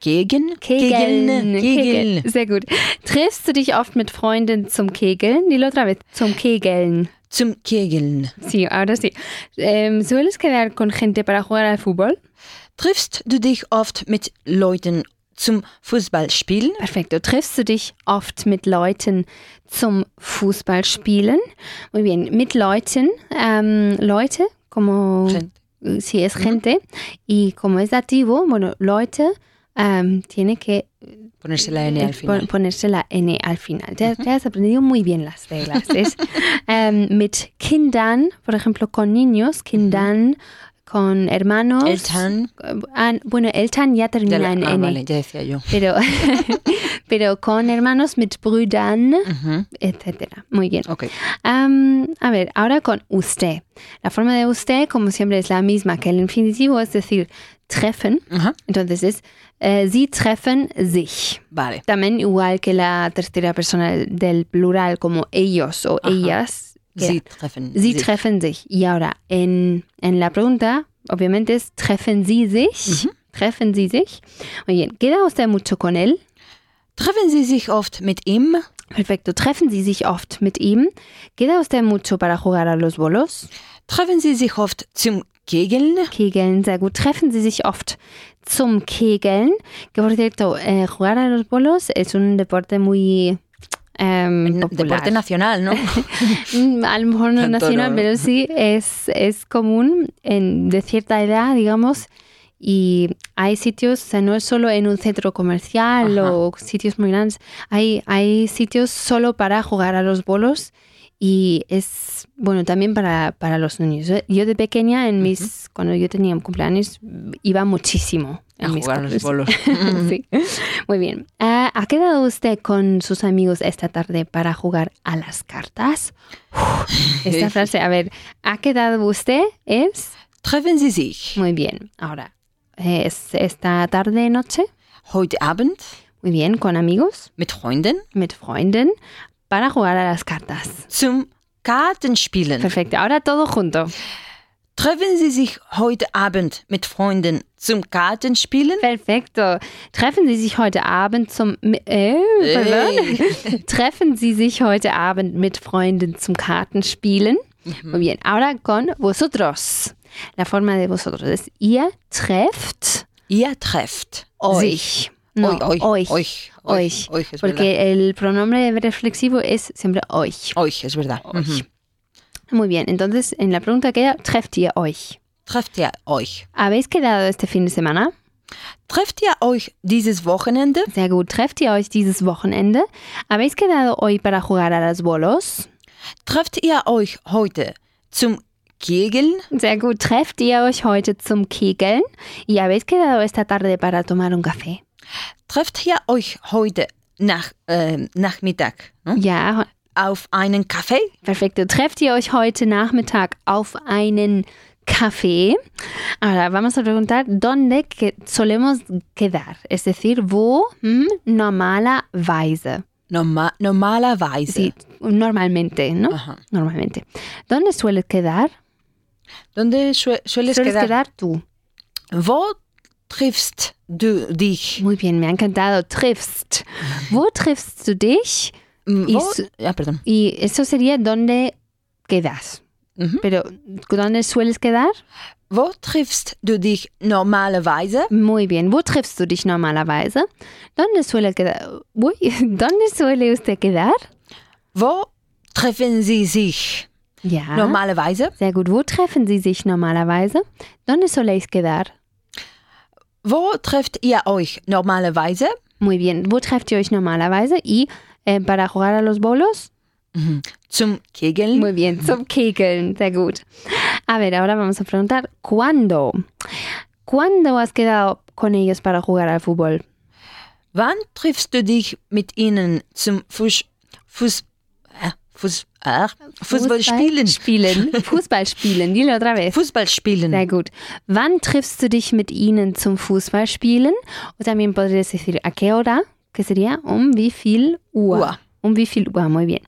Kegeln? Kegeln. Kegeln. Kegeln. Sehr gut. Triffst du dich oft mit Freunden zum Kegeln? Dilo otra vez. Zum Kegeln. Zum Kegeln. Sí, ahora sí. Em, ¿Sueles quedar con gente para jugar al fútbol? Triffst du dich oft mit Leuten zum Fußballspielen? Perfecto. ¿Triffst du dich oft mit Leuten zum Fußballspielen? Muy bien. Mit Leuten, ähm, Leute, como Gente. Si es gente, y como es dativo, bueno, Leute ähm, tiene que Ponerse la N al pon- final. ponerse la N al final. Te, te has aprendido muy bien las reglas. Es, ähm, mit Kindern, por ejemplo, con niños, Kindern, con hermanos. Eltern. Ah, bueno, Eltern ya Ya termina en ah, N. vale, ya decía yo. Pero, pero con hermanos, mit Brüdern, etcétera. Muy bien. Ok. Am, a ver, ahora con usted. La forma de usted, como siempre, es la misma que el infinitivo, es decir, treffen. Ajá. Entonces es, eh, sie treffen sich. Vale. También igual que la tercera persona del plural, como ellos o ellas. Sie treffen. Sie sich. treffen sich. Y ahora, en, en la pregunta, obviamente es treffen Sie sich. Treffen Sie sich. Muy bien. ¿Queda usted mucho con él? Treffen Sie sich oft mit ihm? Perfecto. Treffen Sie sich oft mit ihm? ¿Queda usted mucho para jugar a los bolos? Treffen Sie sich oft zum Kegeln? Kegeln, sehr gut. Treffen Sie sich oft zum Kegeln? Que por cierto, eh, jugar a los bolos es un deporte muy em. Deporte nacional, ¿no? Mm, A lo mejor no nacional, no. pero sí es, es común en, de cierta edad, digamos. Y hay sitios, o sea, no es solo en un centro comercial Ajá. o sitios muy grandes, hay, hay sitios solo para jugar a los bolos y es, bueno, también para, para los niños. Yo- de pequeña, en mis, cuando yo tenía cumpleaños, iba muchísimo. A En mis jugar a los bolos. sí. Muy bien. ¿Ha quedado usted con sus amigos esta tarde para jugar a las cartas? Uf, esta frase, a ver, ¿ha quedado usted? Es Treffen Sie sich muy bien. Ahora, ¿es esta tarde, noche? heute Abend Muy bien, con amigos, mit Freunden mit Freunden, para jugar a las cartas. zum Kartenspielen. Perfecto. Ahora todo junto. Treffen Sie sich heute Abend mit Freunden zum Kartenspielen? Perfecto. Treffen Sie sich heute Abend zum äh, perdón. Treffen Sie sich heute Abend mit Freunden zum Kartenspielen. Muy bien. Ahora con vosotros. La forma de vosotros es ihr trefft Ihr trefft euch. No, euch, euch. euch, Euch. euch, Porque el pronombre reflexivo es siempre euch. Euch, es verdad. Euch. Muy bien. Entonces, en la pregunta queda, trefft ihr euch? Trefft ihr euch? ¿Habéis quedado este fin de semana? Trefft ihr euch dieses Wochenende? Sehr gut. Trefft ihr euch dieses Wochenende? ¿Habéis quedado hoy para jugar a las bolos? Trefft ihr euch heute zum Kegeln? Sehr gut. Trefft ihr euch heute zum Kegeln? ¿Y habéis quedado esta tarde para tomar un café? Trefft ihr euch heute nach, äh, Nachmittag ne? Ja, auf einen Kaffee? perfecto. Trefft ihr euch heute Nachmittag auf einen Café? Ahora vamos a preguntar dónde que solemos quedar. Es decir, wo mm, normalerweise. Norma normalerweise. Sí, normalmente, ¿no? Aha. Normalmente. ¿Dónde sueles quedar? ¿Dónde sue- sueles Sueles quedar? quedar tú. Wo triffst du dich? Muy bien, me ha encantado. Triffst. Wo triffst du dich? Mm, Y Wo? su- Ja, perdón. Y eso sería dónde quedas. Mhm. Pero, ¿dónde sueles quedar? Wo triffst du dich normalerweise? Muy bien. ¿Wo triffst du dich normalerweise? ¿Dónde suele quedar? Uy, ¿Dónde suele usted quedar? Wo treffen sie sich Ja. normalerweise? Sehr gut. Wo treffen Sie sich normalerweise? ¿Dónde soléis quedar? Wo trefft ihr euch normalerweise? Muy bien. ¿Wo trefft ihr euch normalerweise? Y eh, para jugar a los bolos? Zum Kegeln? Muy bien. Zum Kegeln. Sehr gut. A ver, ahora vamos a preguntar, ¿cuándo? ¿Cuándo has quedado con ellos para jugar al fútbol? Wann triffst du dich mit ihnen zum Fuß, Fuß, äh, Fuß, äh, Fußball spielen? Spielen. Fußball spielen. Dilo otra vez. Fußball spielen. Sehr gut. Wann triffst du dich mit ihnen zum Fußballspielen? O también podrías decir, ¿a qué hora? Que sería, um wie viel Uhr? Uhr. Um wie viel Uhr, muy bien.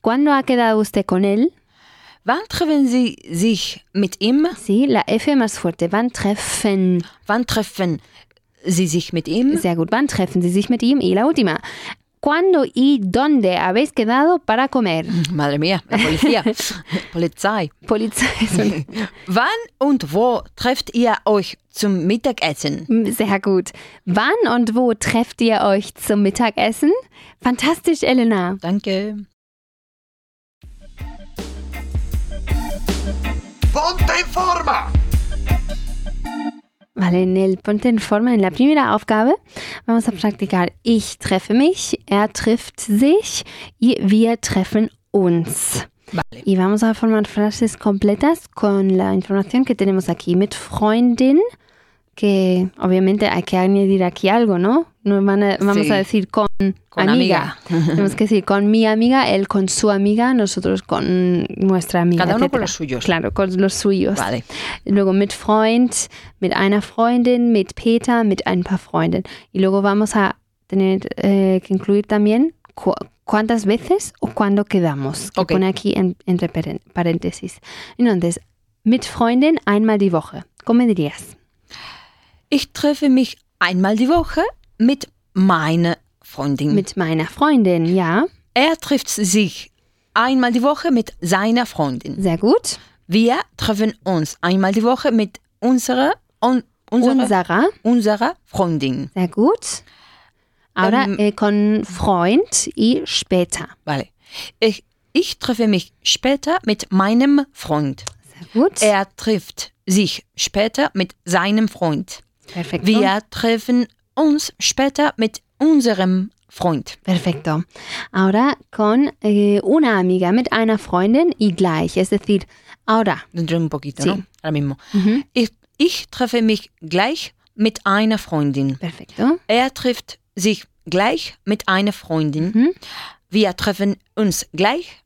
¿Cuándo ha quedado usted con él? Wann treffen sie sich mit ihm? Sí, la F más fuerte. ¿Wann treffen? Wann treffen sie sich mit ihm? Sehr gut. ¿Wann treffen Sie sich mit ihm? Y la última. ¿Cuándo y dónde habéis quedado para comer? Madre mía, la policía. Polizei. Polizei. Wann und wo trefft ihr euch zum Mittagessen? Sehr gut. Wann und wo trefft ihr euch zum Mittagessen? Fantastisch, Elena. Danke. ¡Ponte en forma! Vale, en el ponte en forma, en la primera Aufgabe, vamos a practicar ich treffe mich, er trifft sich wir treffen uns. Vale. Y vamos a formar frases completas con la información que tenemos aquí. Mit Freundin, que obviamente hay que añadir aquí algo, ¿no? No van a- vamos Sí. a decir con, Con amiga. Tenemos que decir con mi amiga, él con su amiga, nosotros con nuestra amiga. Cada uno con los suyos. Claro, con los suyos. Vale. Luego mit Freund, mit einer Freundin, mit Peter, mit ein paar Freunden. Y luego vamos a tener eh, que incluir también cu- cuántas veces o cuándo quedamos. Que Ok. pone aquí en- entre paréntesis. Entonces, mit Freundin einmal die Woche. ¿Cómo dirías? Ich treffe mich einmal die Woche mit meiner Freundin. Mit meiner Freundin, ja. er trifft sich einmal die Woche mit seiner Freundin. Sehr gut. Wir treffen uns einmal die Woche mit unserer, un, unserer, Unserer, unserer Freundin. sehr gut. Ahora Ähm, eh, con Freund y später. Vale. Ich, ich treffe mich später mit meinem Freund. Sehr gut. Er trifft sich später mit seinem Freund. Perfecto. Wir treffen uns später mit unserem Freund. Perfecto. Ahora con eh, una amiga, mit einer Freundin y gleich. Es decir, ahora. Dentro de un poquito, Sí. ¿no? Ahora mismo. Mhm. Ich, ich treffe mich gleich mit einer Freundin. Perfecto. Er trifft sich gleich mit einer Freundin. Mhm. Wir treffen uns gleich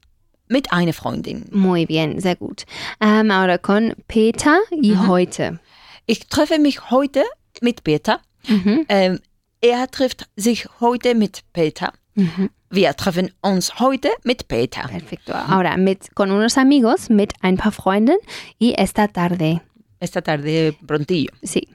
mit einer Freundin. Muy bien, sehr gut. Ähm, ahora con Peter y Mhm. heute. Ich treffe mich heute mit Peter. Mhm. Ähm, er trifft sich heute mit Peter. Mhm. Wir treffen uns heute mit Peter. Perfecto. Ahora, mit, con unos amigos, mit ein paar Freunden y esta tarde. Esta tarde prontillo. Sí.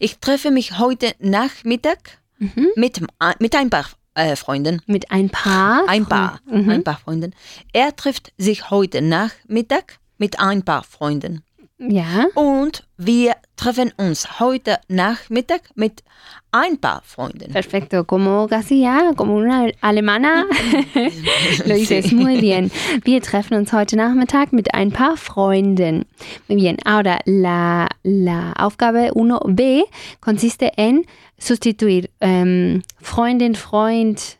Ich treffe mich heute Nachmittag Mhm. mit, mit ein paar äh, Freunden. Mit ein paar. Ein paar, Mhm. ein paar Freunden. Er trifft sich heute Nachmittag mit ein paar Freunden. Ja. Und wir treffen uns heute Nachmittag mit ein paar Freunden. Perfecto, como casi ya, como una alemana, lo dices muy bien. Wir treffen uns heute Nachmittag mit ein paar Freunden. Muy bien, ahora la, la Aufgabe 1b consiste en sustituir em, Freundin, Freund,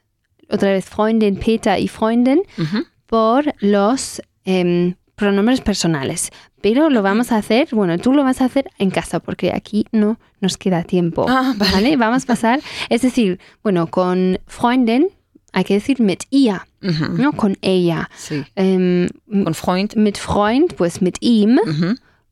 otra vez Freundin, Peter y Freundin Mhm. por los em, pronombres personales. Pero lo vamos a hacer, bueno, tú lo vas a hacer en casa porque aquí no nos queda tiempo. Ah, vale. ¿Vale? Vamos a pasar, es decir, bueno, con Freundin hay que decir mit ihr. ¿no? Con ella. Sí. Ähm, Con Freund. mit Freund, pues mit ihm.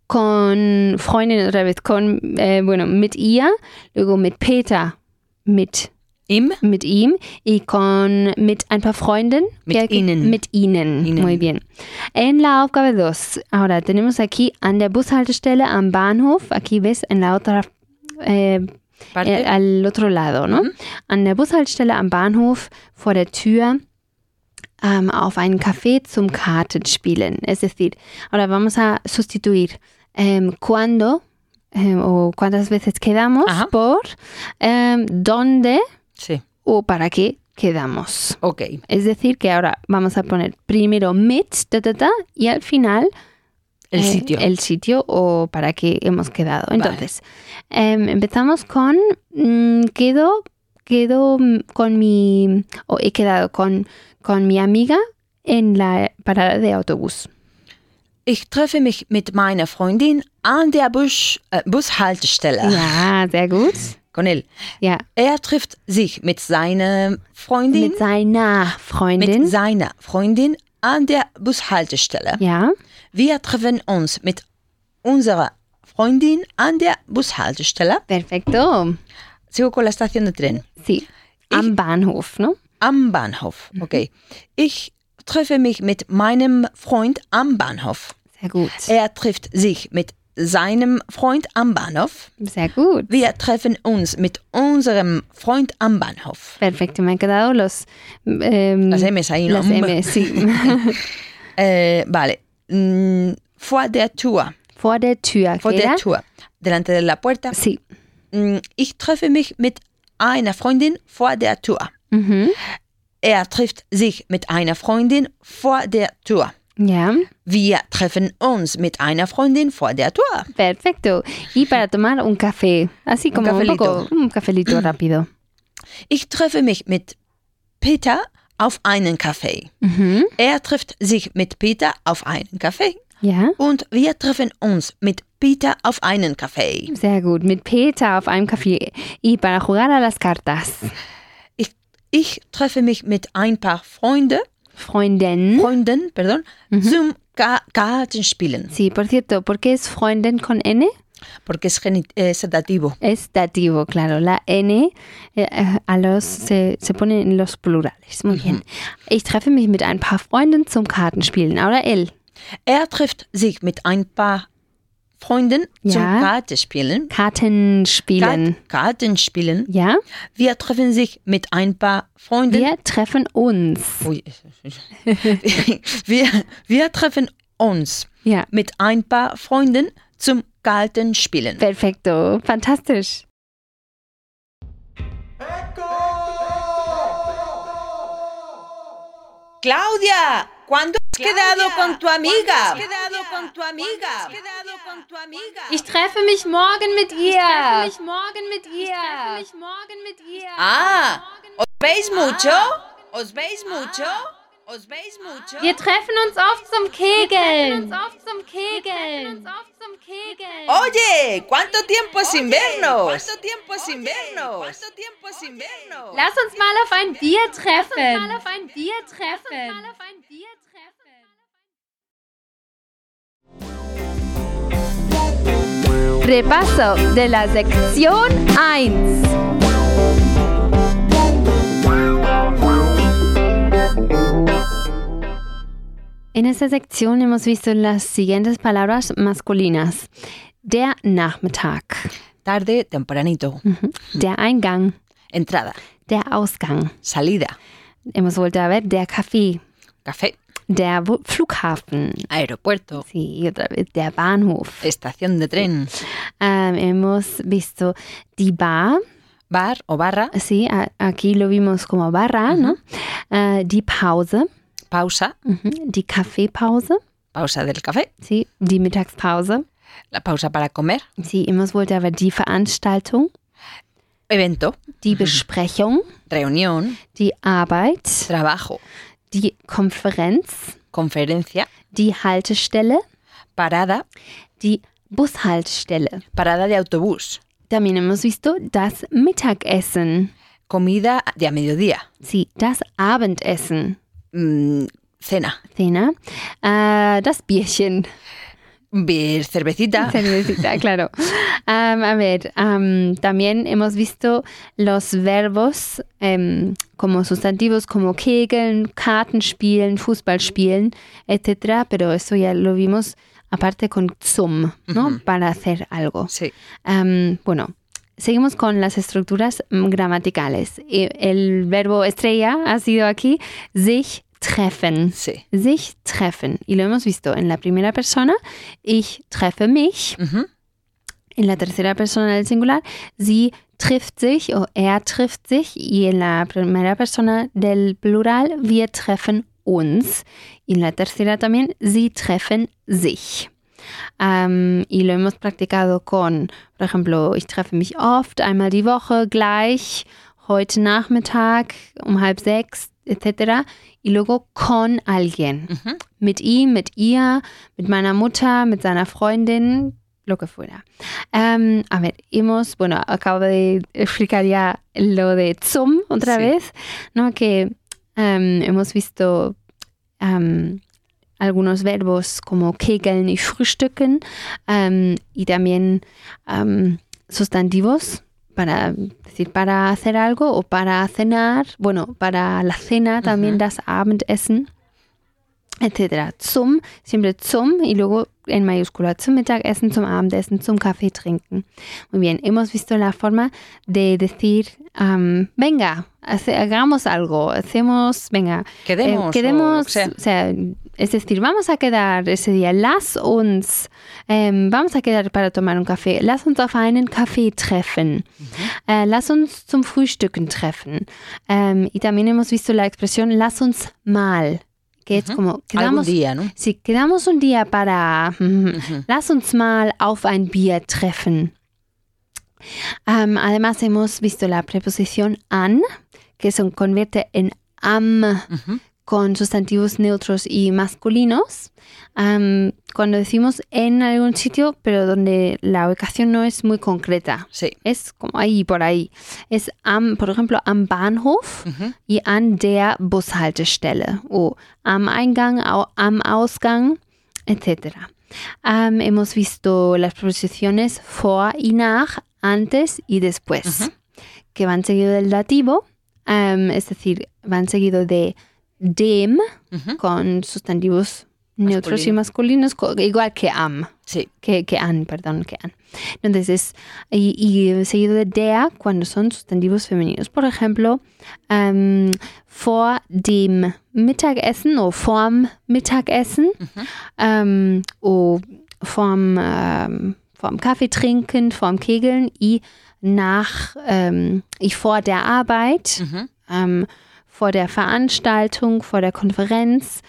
Con Freundin otra vez, con, eh, bueno, mit ihr. Luego mit Peter, mit, Im. mit ihm. Y con, mit ein paar Freunden. Mit que- ihnen. Mit ihnen. Ihnen. Muy bien. En la Aufgabe 2. Ahora tenemos aquí an der Bushaltestelle am Bahnhof. Aquí ves en la otra eh, äh, al otro lado, ¿no? Mhm. An der Bushaltestelle am Bahnhof vor der Tür ähm, auf einen Café zum Kartenspielen. Es decir, ahora vamos a sustituir ähm, cuando o cuántas veces quedamos Ajá. por dónde sí. o para qué quedamos. Ok. Es decir, que ahora vamos a poner primero mit ta, ta, ta, y al final El eh, sitio. El sitio o para qué hemos quedado. Entonces, em, empezamos con mm, quedo, quedo mm, con mi, o he quedado con, con mi amiga en la parada de autobús. Ich treffe mich mit meiner Freundin an der Bus, äh, Bushaltestelle. Ja, sehr gut. Con él. Ja, Er trifft sich mit seiner Freundin, mit seiner mit Freundin. seiner Freundin an der Bushaltestelle. ja, Wir treffen uns mit unserer Freundin an der Bushaltestelle. perfecto. Sigo con la estación de tren. Sí, am Bahnhof, ¿no? Am Bahnhof. Okay. Ich treffe mich mit meinem Freund am Bahnhof. Sehr gut. Er trifft sich mit seinem Freund am Bahnhof. Sehr gut. Wir treffen uns mit unserem Freund am Bahnhof. Perfecto, me han quedado los... em, Las M's ahí. Las M, sí. Äh, vale. Vor der Tür. Vor der Tür. Vor ¿qué der? Tür. Delante de la puerta. Sí. Mm, Ich treffe mich mit einer Freundin vor der Tür. Mhm. Er trifft sich mit einer Freundin vor der Tür. Ya, Wir treffen uns mit einer Freundin vor der Tür. perfecto. Y para tomar un café, así como un, cafelito. poco, un cafelito rápido. Ich treffe mich mit Peter auf einen Kaffee. Mhm. Er trifft sich mit Peter auf einen Kaffee. Ja, Und wir treffen uns mit Peter auf einen Kaffee. sehr gut. Mit Peter auf einem Café. Y para jugar a las cartas. Ich, ich treffe mich mit ein paar Freunde, Freundin. Freunden pardon, zum Ka Kartenspielen. Sí, por cierto, ¿por qué es Freundin con N? Porque es geni- eh, sedativo. Es dativo, claro. La N eh, eh, a los, se, se pone en los plurales. Muy bien. Ich treffe mich mit ein paar Freunden zum Kartenspielen. Ahora él. Er trifft sich mit ein paar Freunden zum Ja. Kartenspielen. Kartenspielen. Kart Kartenspielen. Ja, Wir treffen sich mit ein paar Freunden. wir treffen uns. Ui. wir, wir treffen uns Ja, mit ein paar Freunden zum Kartenspielen. perfecto, fantastisch. Claudia, ¿cuándo has quedado con tu amiga? quedado con tu amiga? quedado con tu amiga? Ich treffe mich morgen mit ihr. Ich treffe mich morgen mit ihr. Ich treffe mich morgen mit ihr. Ah, ¿os veis mucho? ¿Os veis mucho? ¿Os veis mucho? Wir treffen uns oft zum Kegeln. Oye, ¿cuánto tiempo sin vernos? ¿Cuánto tiempo sin vernos? ¿Cuánto tiempo sin vernos? Lass uns mal auf ein Bier treffen. Lass uns mal auf ein Bier treffen. mal auf ein Bier treffen. Repaso de la sección 1. En esta sección hemos visto las siguientes palabras masculinas. Der Nachmittag, Tarde, tempranito. Mhm. der Eingang, Entrada, der Ausgang. salida, Hemos vuelto a ver der Café, café, der Flughafen, aeropuerto, sí, y otra vez der Bahnhof. estación de tren, Ähm, hemos visto die Bar, bar o barra, sí, aquí lo vimos como barra, ¿no? Äh, die Pause, pausa, mhm, die Kaffeepause, pausa del café, sí, die Mittagspause. la pausa para comer, Sí, hemos vuelto a ver die Veranstaltung, evento, die Besprechung, reunión, die Arbeit, trabajo, die Konferenz, conferencia, die Haltestelle, parada, die Bushaltestelle. parada de autobús, También hemos visto das Mittagessen, comida de a mediodía, sí, das Abendessen, mm, cena, Cena, äh, das Bierchen, beer, cervecita, Cervecita, claro. A ver, am, también hemos visto los verbos em, como sustantivos como kegeln, Karten spielen, Fußball spielen, etcétera, pero eso ya lo vimos aparte con zum, ¿no? Para hacer algo. sí, bueno, seguimos con las estructuras mm, gramaticales. Y El verbo estrella ha sido aquí sich treffen. sí, Sich treffen. Y lo hemos visto en la primera persona. Ich treffe mich. Ujú. En la tercera persona del singular. Sie trifft sich o er trifft sich. Y en la primera persona del plural. Wir treffen uns. Y en la tercera también. Sie treffen sich. Ähm, y lo hemos practicado con, por ejemplo, ich treffe mich oft, einmal die Woche, gleich, heute Nachmittag, um halb sechs, etc. Y luego con alguien. Ujú. Mit ihm, mit ihr, mit meiner Mutter, mit seiner Freundin, lo que fuera. Ähm, a ver, hemos, bueno, acabo de explicar ya lo de zum otra Sí. vez, ¿no? Que ähm, hemos visto ähm, algunos verbos como kegeln y frühstücken y también sustantivos para decir para hacer algo o para cenar, bueno, para la cena también Ujú. das Abendessen, etcétera. Zum, siempre zum y luego en mayúscula zum Mittagessen, zum Abendessen, zum Kaffee trinken. Muy bien, hemos visto la forma de decir, ähm, venga, hace- hagamos algo, hacemos, venga, quedemos, eh, o quedemos, que sea. o sea, es decir, vamos a quedar ese día, lass uns, ähm, vamos a quedar para tomar un café, lass uns auf einen Kaffee treffen, äh, lass uns zum Frühstücken treffen. Ähm, y también hemos visto la expresión lass uns mal, que es como quedamos, día, ¿no? si quedamos un día para, lass uns mal auf ein Bier treffen. Ähm, además hemos visto la preposición an, que se convierte en am. Con sustantivos neutros y masculinos. Cuando decimos en algún sitio, pero donde la ubicación no es muy concreta. Sí. Es como ahí por ahí. Es am, por ejemplo, am Bahnhof y an der Bushaltestelle o am Eingang, am Ausgang, etc. Hemos visto las preposiciones vor y nach, antes y después, que van seguido del dativo, es decir, van seguido de dem Ujú. con sustantivos neutros y masculinos, igual que am. Sí. que, que an, perdón, que an. Entonces es, y, y seguido de der cuando son sustantivos femeninos. Por ejemplo, ähm, vor dem Mittagessen o vorm Mittagessen ähm, o vorm, ähm, vorm Kaffee trinken, vorm Kegeln y nach, ähm, y vor der Arbeit, ähm, vor der Veranstaltung, vor der Konferenz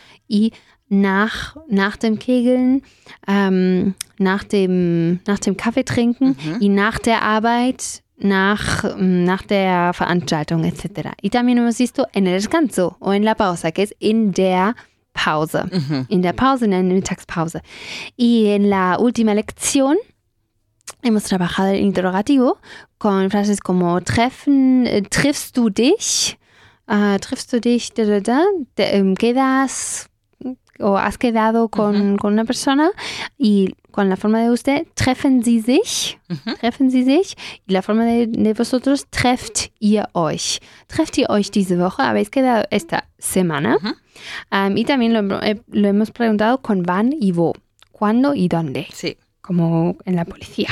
nach, nach dem Kegeln, ähm, nach, dem, nach dem Kaffee trinken y nach der Arbeit, nach, mm, nach der Veranstaltung, etc. Y también hemos visto en el descanso o en la pausa, que es in der Pause. In der Pause, in der Mittagspause. Y en la última lección hemos trabajado el interrogativo con frases como treffen, äh, triffst du dich, äh, triffst du dich, da, da, da, te, ähm, quedas o has quedado con, con una persona y con la forma de usted, treffen sie sich, treffen sie sich y la forma de, de vosotros, trefft ihr euch. Trefft ihr euch diese Woche, habéis quedado esta semana. Ähm, y también lo, eh, lo hemos preguntado con van y wo, cuándo y dónde Sí. como en la policía.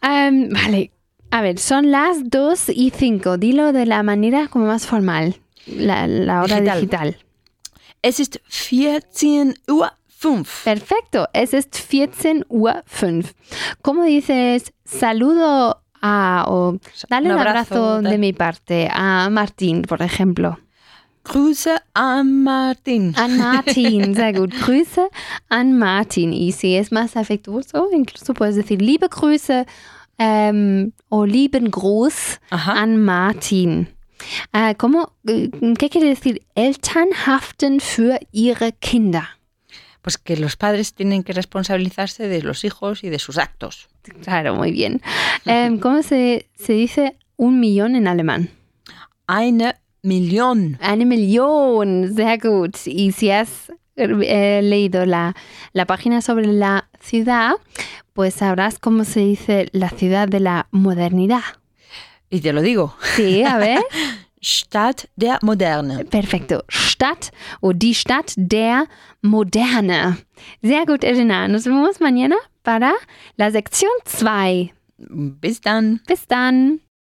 Em, vale, a ver, son las 2 y 5. Dilo de la manera como más formal, la, la hora Digital. digital. Es ist 14 Uhr 5. Perfecto, es ist 14 Uhr 5. ¿Cómo dices saludo a o dale Un un abrazo, abrazo, da- de mi parte a Martín, por ejemplo? Grüße an Martin. An Martin, sehr gut. Grüße an Martin. Y si es más afectuoso, incluso puedes decir liebe Grüße ähm, o lieben Gruß Ajá. an Martin. Äh, ¿cómo, äh, ¿Qué quiere decir? Eltern haften für ihre Kinder. Pues que los padres tienen que responsabilizarse de los hijos y de sus actos. Claro, muy bien. Ähm, ¿Cómo se, se dice un millón en alemán? Eine Million. Eine Million, sehr gut. Y si has eh, leído la, la página sobre la ciudad, pues sabrás cómo se dice la ciudad de la modernidad. Y te lo digo. Sí, a ver. Stadt der Moderne. Perfecto. Stadt o die Stadt der Moderne. Sehr gut, Elena. Nos vemos mañana para la sección 2. Bis dann. Bis dann.